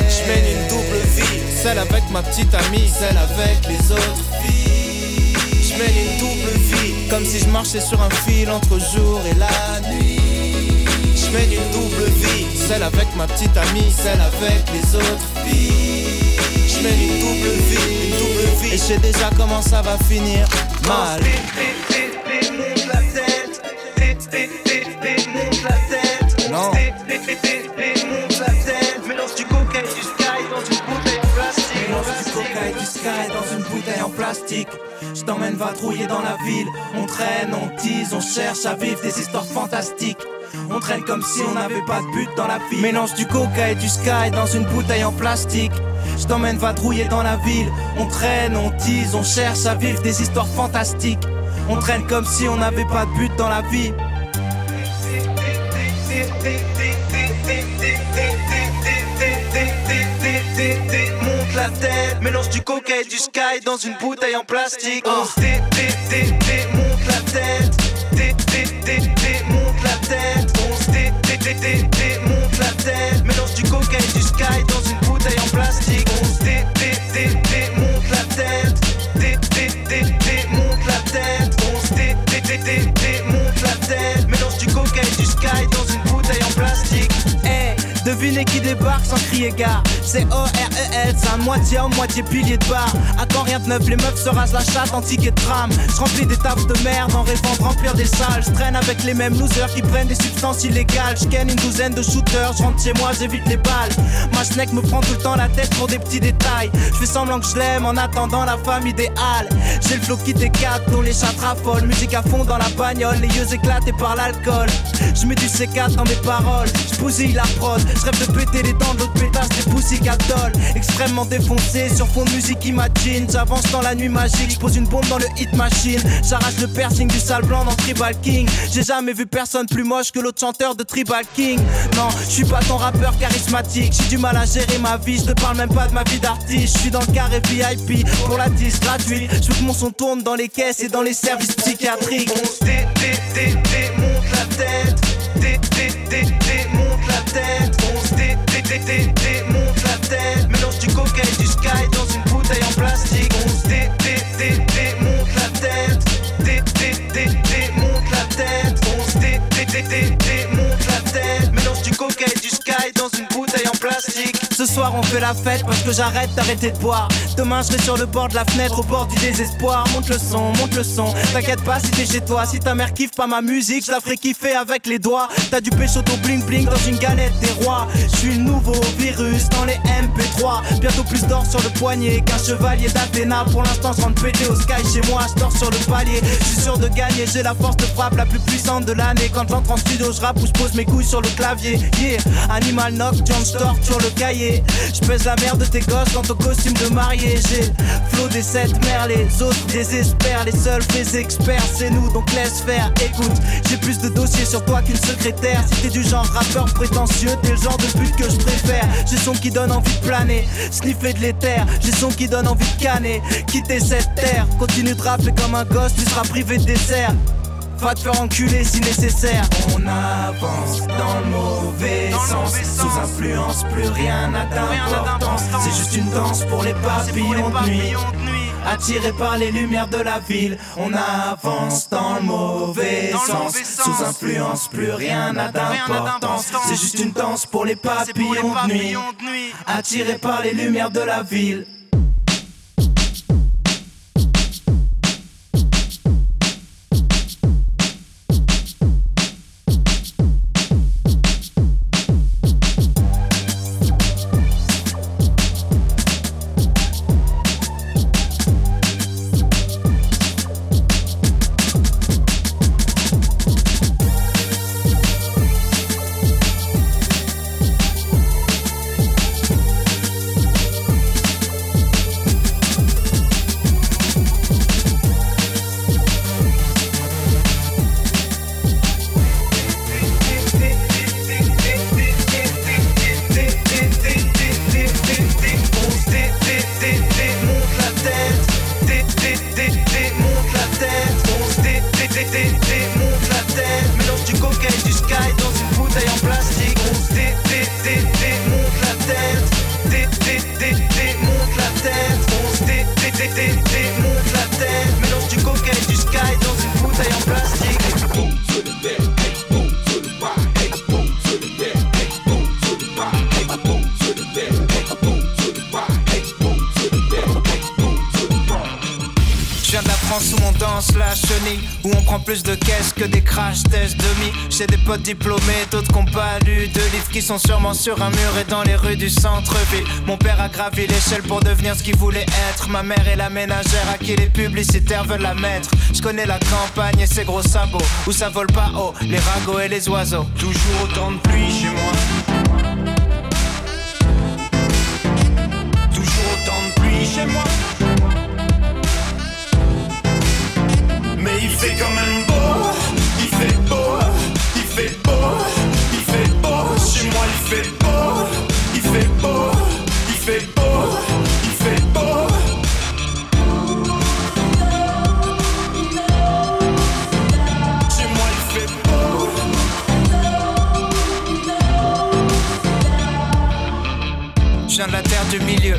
je mène une double vie, celle avec ma petite amie, celle avec les autres filles. Je mène une double vie, comme si je marchais sur un fil entre jour et la nuit. Je mène une double vie, celle avec ma petite amie, celle avec les autres filles. Une double vie, une double vie. Et je sais déjà comment ça va finir. Mal. Non. Mélange du coca et du sky dans une bouteille en plastique. Je t'emmène vadrouiller dans la ville. On traîne, on tease, on cherche à vivre des histoires fantastiques. On traîne comme si on n'avait pas de but dans la vie. Mélange du coca et du sky dans une bouteille en plastique. Je t'emmène vadrouiller dans la ville. On traîne, on tease, on cherche à vivre des histoires fantastiques. On traîne comme si on n'avait pas de but dans la vie. Monte la tête, mélange du coca et du sky dans une bouteille en plastique. On dé- monte la tête, dé- monte la tête. On dé- monte la tête, mélange du coca et du sky dans une bouteille en plastique. On dé- monte la tête, dé- monte la tête. On dé- monte la tête, mélange du coca et du sky dans une bouteille en plastique. Hey, devinez qui débarque sans C'est O-R-E-L, un moitié homme, moitié pilier de bar. À rien de neuf, les meufs se rasent la chatte en ticket de tram. Je remplis des tables de merde en rêvant de remplir des salles. Je traîne avec les mêmes losers qui prennent des substances illégales. Je une douzaine de shooters, je rentre chez moi, j'évite les balles. Ma schneck me prend tout le temps la tête pour des petits détails. Je fais semblant que je l'aime en attendant la femme idéale. J'ai le flow qui décate, dont les chats raffolent. Musique à fond dans la bagnole, les yeux éclatés par l'alcool. Je mets du C4 dans mes paroles, je bousille la prod. Je rêve de péter les dents de l'autre pétasse des Pussycat Dolls Extrêmement défoncé sur fond de musique imagine. J'avance dans la nuit magique, je pose une bombe dans le hit machine. J'arrache le piercing du sale blanc dans Tribal King. J'ai jamais vu personne plus moche que l'autre chanteur de Tribal King. Non, je suis pas ton rappeur charismatique. J'ai du mal à gérer ma vie, je te parle même pas de ma vie d'artiste. Je suis dans le carré VIP pour la 10 gratuite. Je veux que mon son tourne dans les caisses et dans les services psychiatriques. On la tête. Dé, dé, dé, démonte la tête Dé, démonte la tête. Mélange du coca et du sky dans une bouteille en plastique. On se dé, dé, dé, démonte la tête. Dé, dé, dé, démonte la tête. On se dé, dé, dé, dé, démonte la tête. Mélange du coca et du sky dans une bouteille en plastique Ce soir on fait la fête parce que j'arrête d'arrêter de boire. Demain je serai sur le bord de la fenêtre au bord du désespoir. Monte le son, monte le son. T'inquiète pas si t'es chez toi. Si ta mère kiffe pas ma musique Je la ferai kiffer avec les doigts. T'as du pécho ton bling bling dans une galette des rois. Je suis le nouveau virus dans les MP3 Bientôt plus d'or sur le poignet qu'un chevalier d'Athéna. Pour l'instant je rentre péter au sky chez moi. Je dors sur le palier. Je suis sûr de gagner. J'ai la force de frappe la plus puissante de l'année. Quand j'entre en studio je rappe ou je pose mes couilles sur le clavier. Yeah. Animal nocturne je sur le cahier Je pèse la merde de tes gosses dans ton costume de marié. J'ai flot des sept mers Les autres désespèrent. Les seuls vrais experts c'est nous donc laisse faire. Écoute j'ai plus de dossiers sur toi qu'une secrétaire. Si t'es du genre rappeur prétentieux T'es le genre de but que je préfère. J'ai son qui donne envie de planer Sniffer de l'éther. J'ai son qui donne envie de canner Quitter cette terre. Continue de rapper comme un gosse Tu seras privé de dessert Va te faire enculer si nécessaire. On avance dans le mauvais sens. Sous influence, plus rien n'a d'importance. C'est juste une danse pour les papillons de nuit. Attirés par les lumières de la ville, on avance dans le mauvais sens. Sous influence, plus rien n'a d'importance. C'est juste une danse pour les papillons de nuit. Attirés par les lumières de la ville. Potes diplômés, d'autres qui pas lu de livres qui sont sûrement sur un mur et dans les rues du centre-ville. Mon père a gravi l'échelle pour devenir ce qu'il voulait être. Ma mère est la ménagère à qui les publicitaires veulent la mettre. Je connais la campagne et ses gros sabots où ça vole pas haut, les ragots et les oiseaux. Toujours autant de pluie chez moi. Toujours autant de pluie chez moi. Mais il fait quand même beau, fait beau, il fait beau, chez moi il fait beau, il fait beau, il fait beau, il fait beau. Chez moi il fait beau. Je viens de la terre du milieu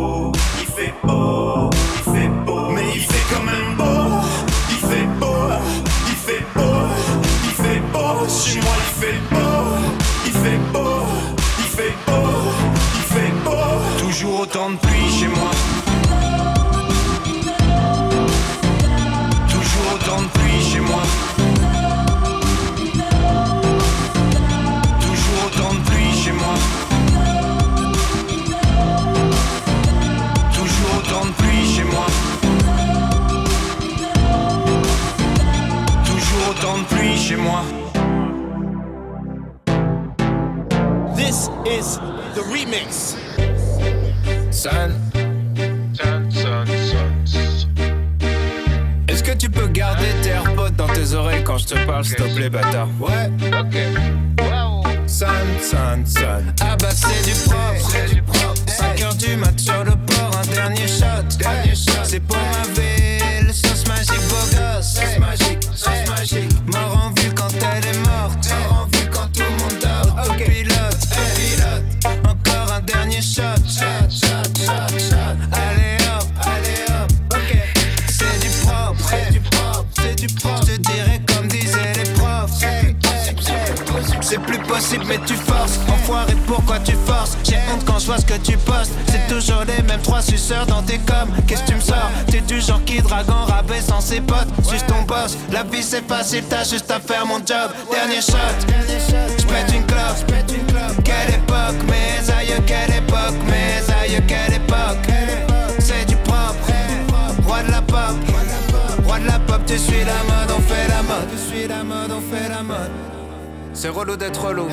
parle, juste à faire mon job. Dernier shot. J'pète une clope. Quelle époque Mes aïeux quelle époque Mes aïeux quelle époque. C'est du propre. Roi de la pop. Roi de la pop tu suis la mode On fait la mode. Tu suis la mode On fait la mode. C'est relou d'être relou.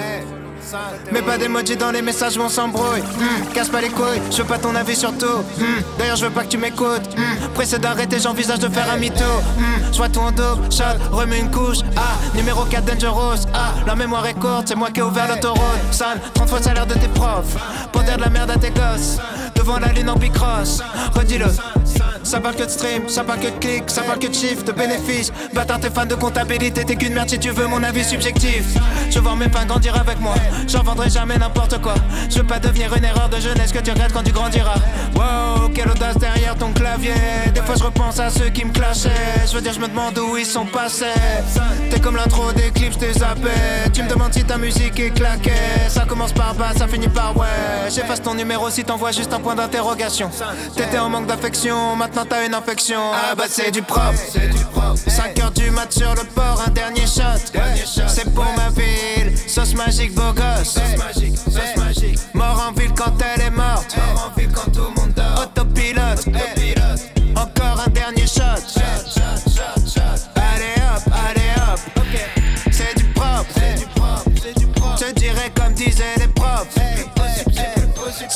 Mais pas d'emoji dans les messages, on s'embrouille. Hmm, casse pas les couilles, je veux pas ton avis sur tout. Hmm, D'ailleurs, je veux pas que tu m'écoutes. Hmm, pressé d'arrêter, j'envisage de faire un mytho. Hmm, je vois tout en double, shot, remets une couche. Ah, numéro 4 Dangerous. Ah, la mémoire est courte, c'est moi qui ai ouvert l'autoroute. San, 30 fois le salaire de tes profs. Pour dire de la merde à tes gosses. Devant la ligne en bicross. Redis-le. Ça parle que de stream, ça parle que de clics, ça parle que de chiffres, de bénéfices. Bâtard, t'es fan de comptabilité, t'es qu'une merde si tu veux mon avis subjectif. Je voir mes fans grandir avec moi, j'en vendrai jamais n'importe quoi. Je veux pas devenir une erreur de jeunesse que tu regrettes quand tu grandiras. Wow, quelle audace derrière ton clavier. Des fois je repense à ceux qui me clashaient. Je veux dire, je me demande où ils sont passés. T'es comme l'intro des clips, je t'ai zappé. Tu me demandes si ta musique est claquée. Ça commence par bas, ça finit par ouais. J'efface ton numéro si t'envoies juste un point d'interrogation. T'étais en manque d'affection, maintenant t'as une infection. Ah bah c'est du propre. 5 heures du mat sur le port, un dernier shot. C'est pour ma ville, sauce magique, beau gosse. Mort en ville quand elle est morte. Autopilote. Encore un dernier shot. Allez hop, allez hop. C'est du propre. Je dirais comme profs.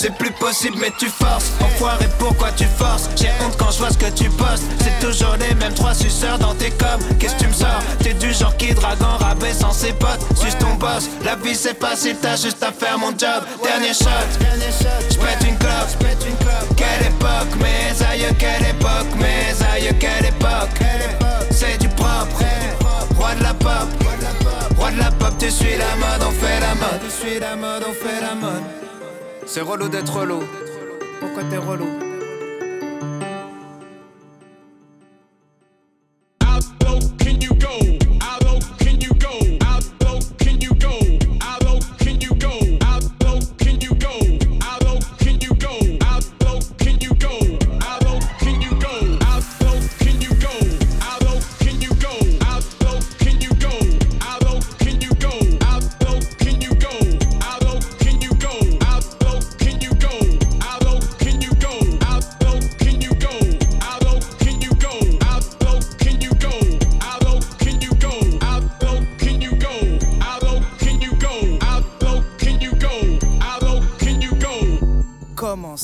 C'est plus possible mais tu forces. Enfoiré pourquoi tu forces? J'ai honte quand je vois ce que tu postes. C'est toujours les mêmes trois suceurs dans tes coms. Qu'est-ce que tu me sors? T'es du genre qui drague en rabais sans ses potes. Juste ton boss. La vie c'est facile t'as juste à faire mon job. Dernier shot. J'pète une clope. Quelle époque Mes aïeux quelle époque Mes aïeux quelle époque. C'est du propre. Roi de la pop. Roi de la pop tu suis la mode On fait la mode. Tu suis la mode On fait la mode c'est relou d'être relou. Pourquoi t'es relou?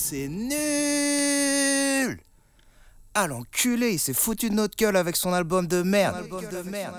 c'est nul Ah l'enculé, il s'est foutu de notre gueule avec son album de merde. Album de merde.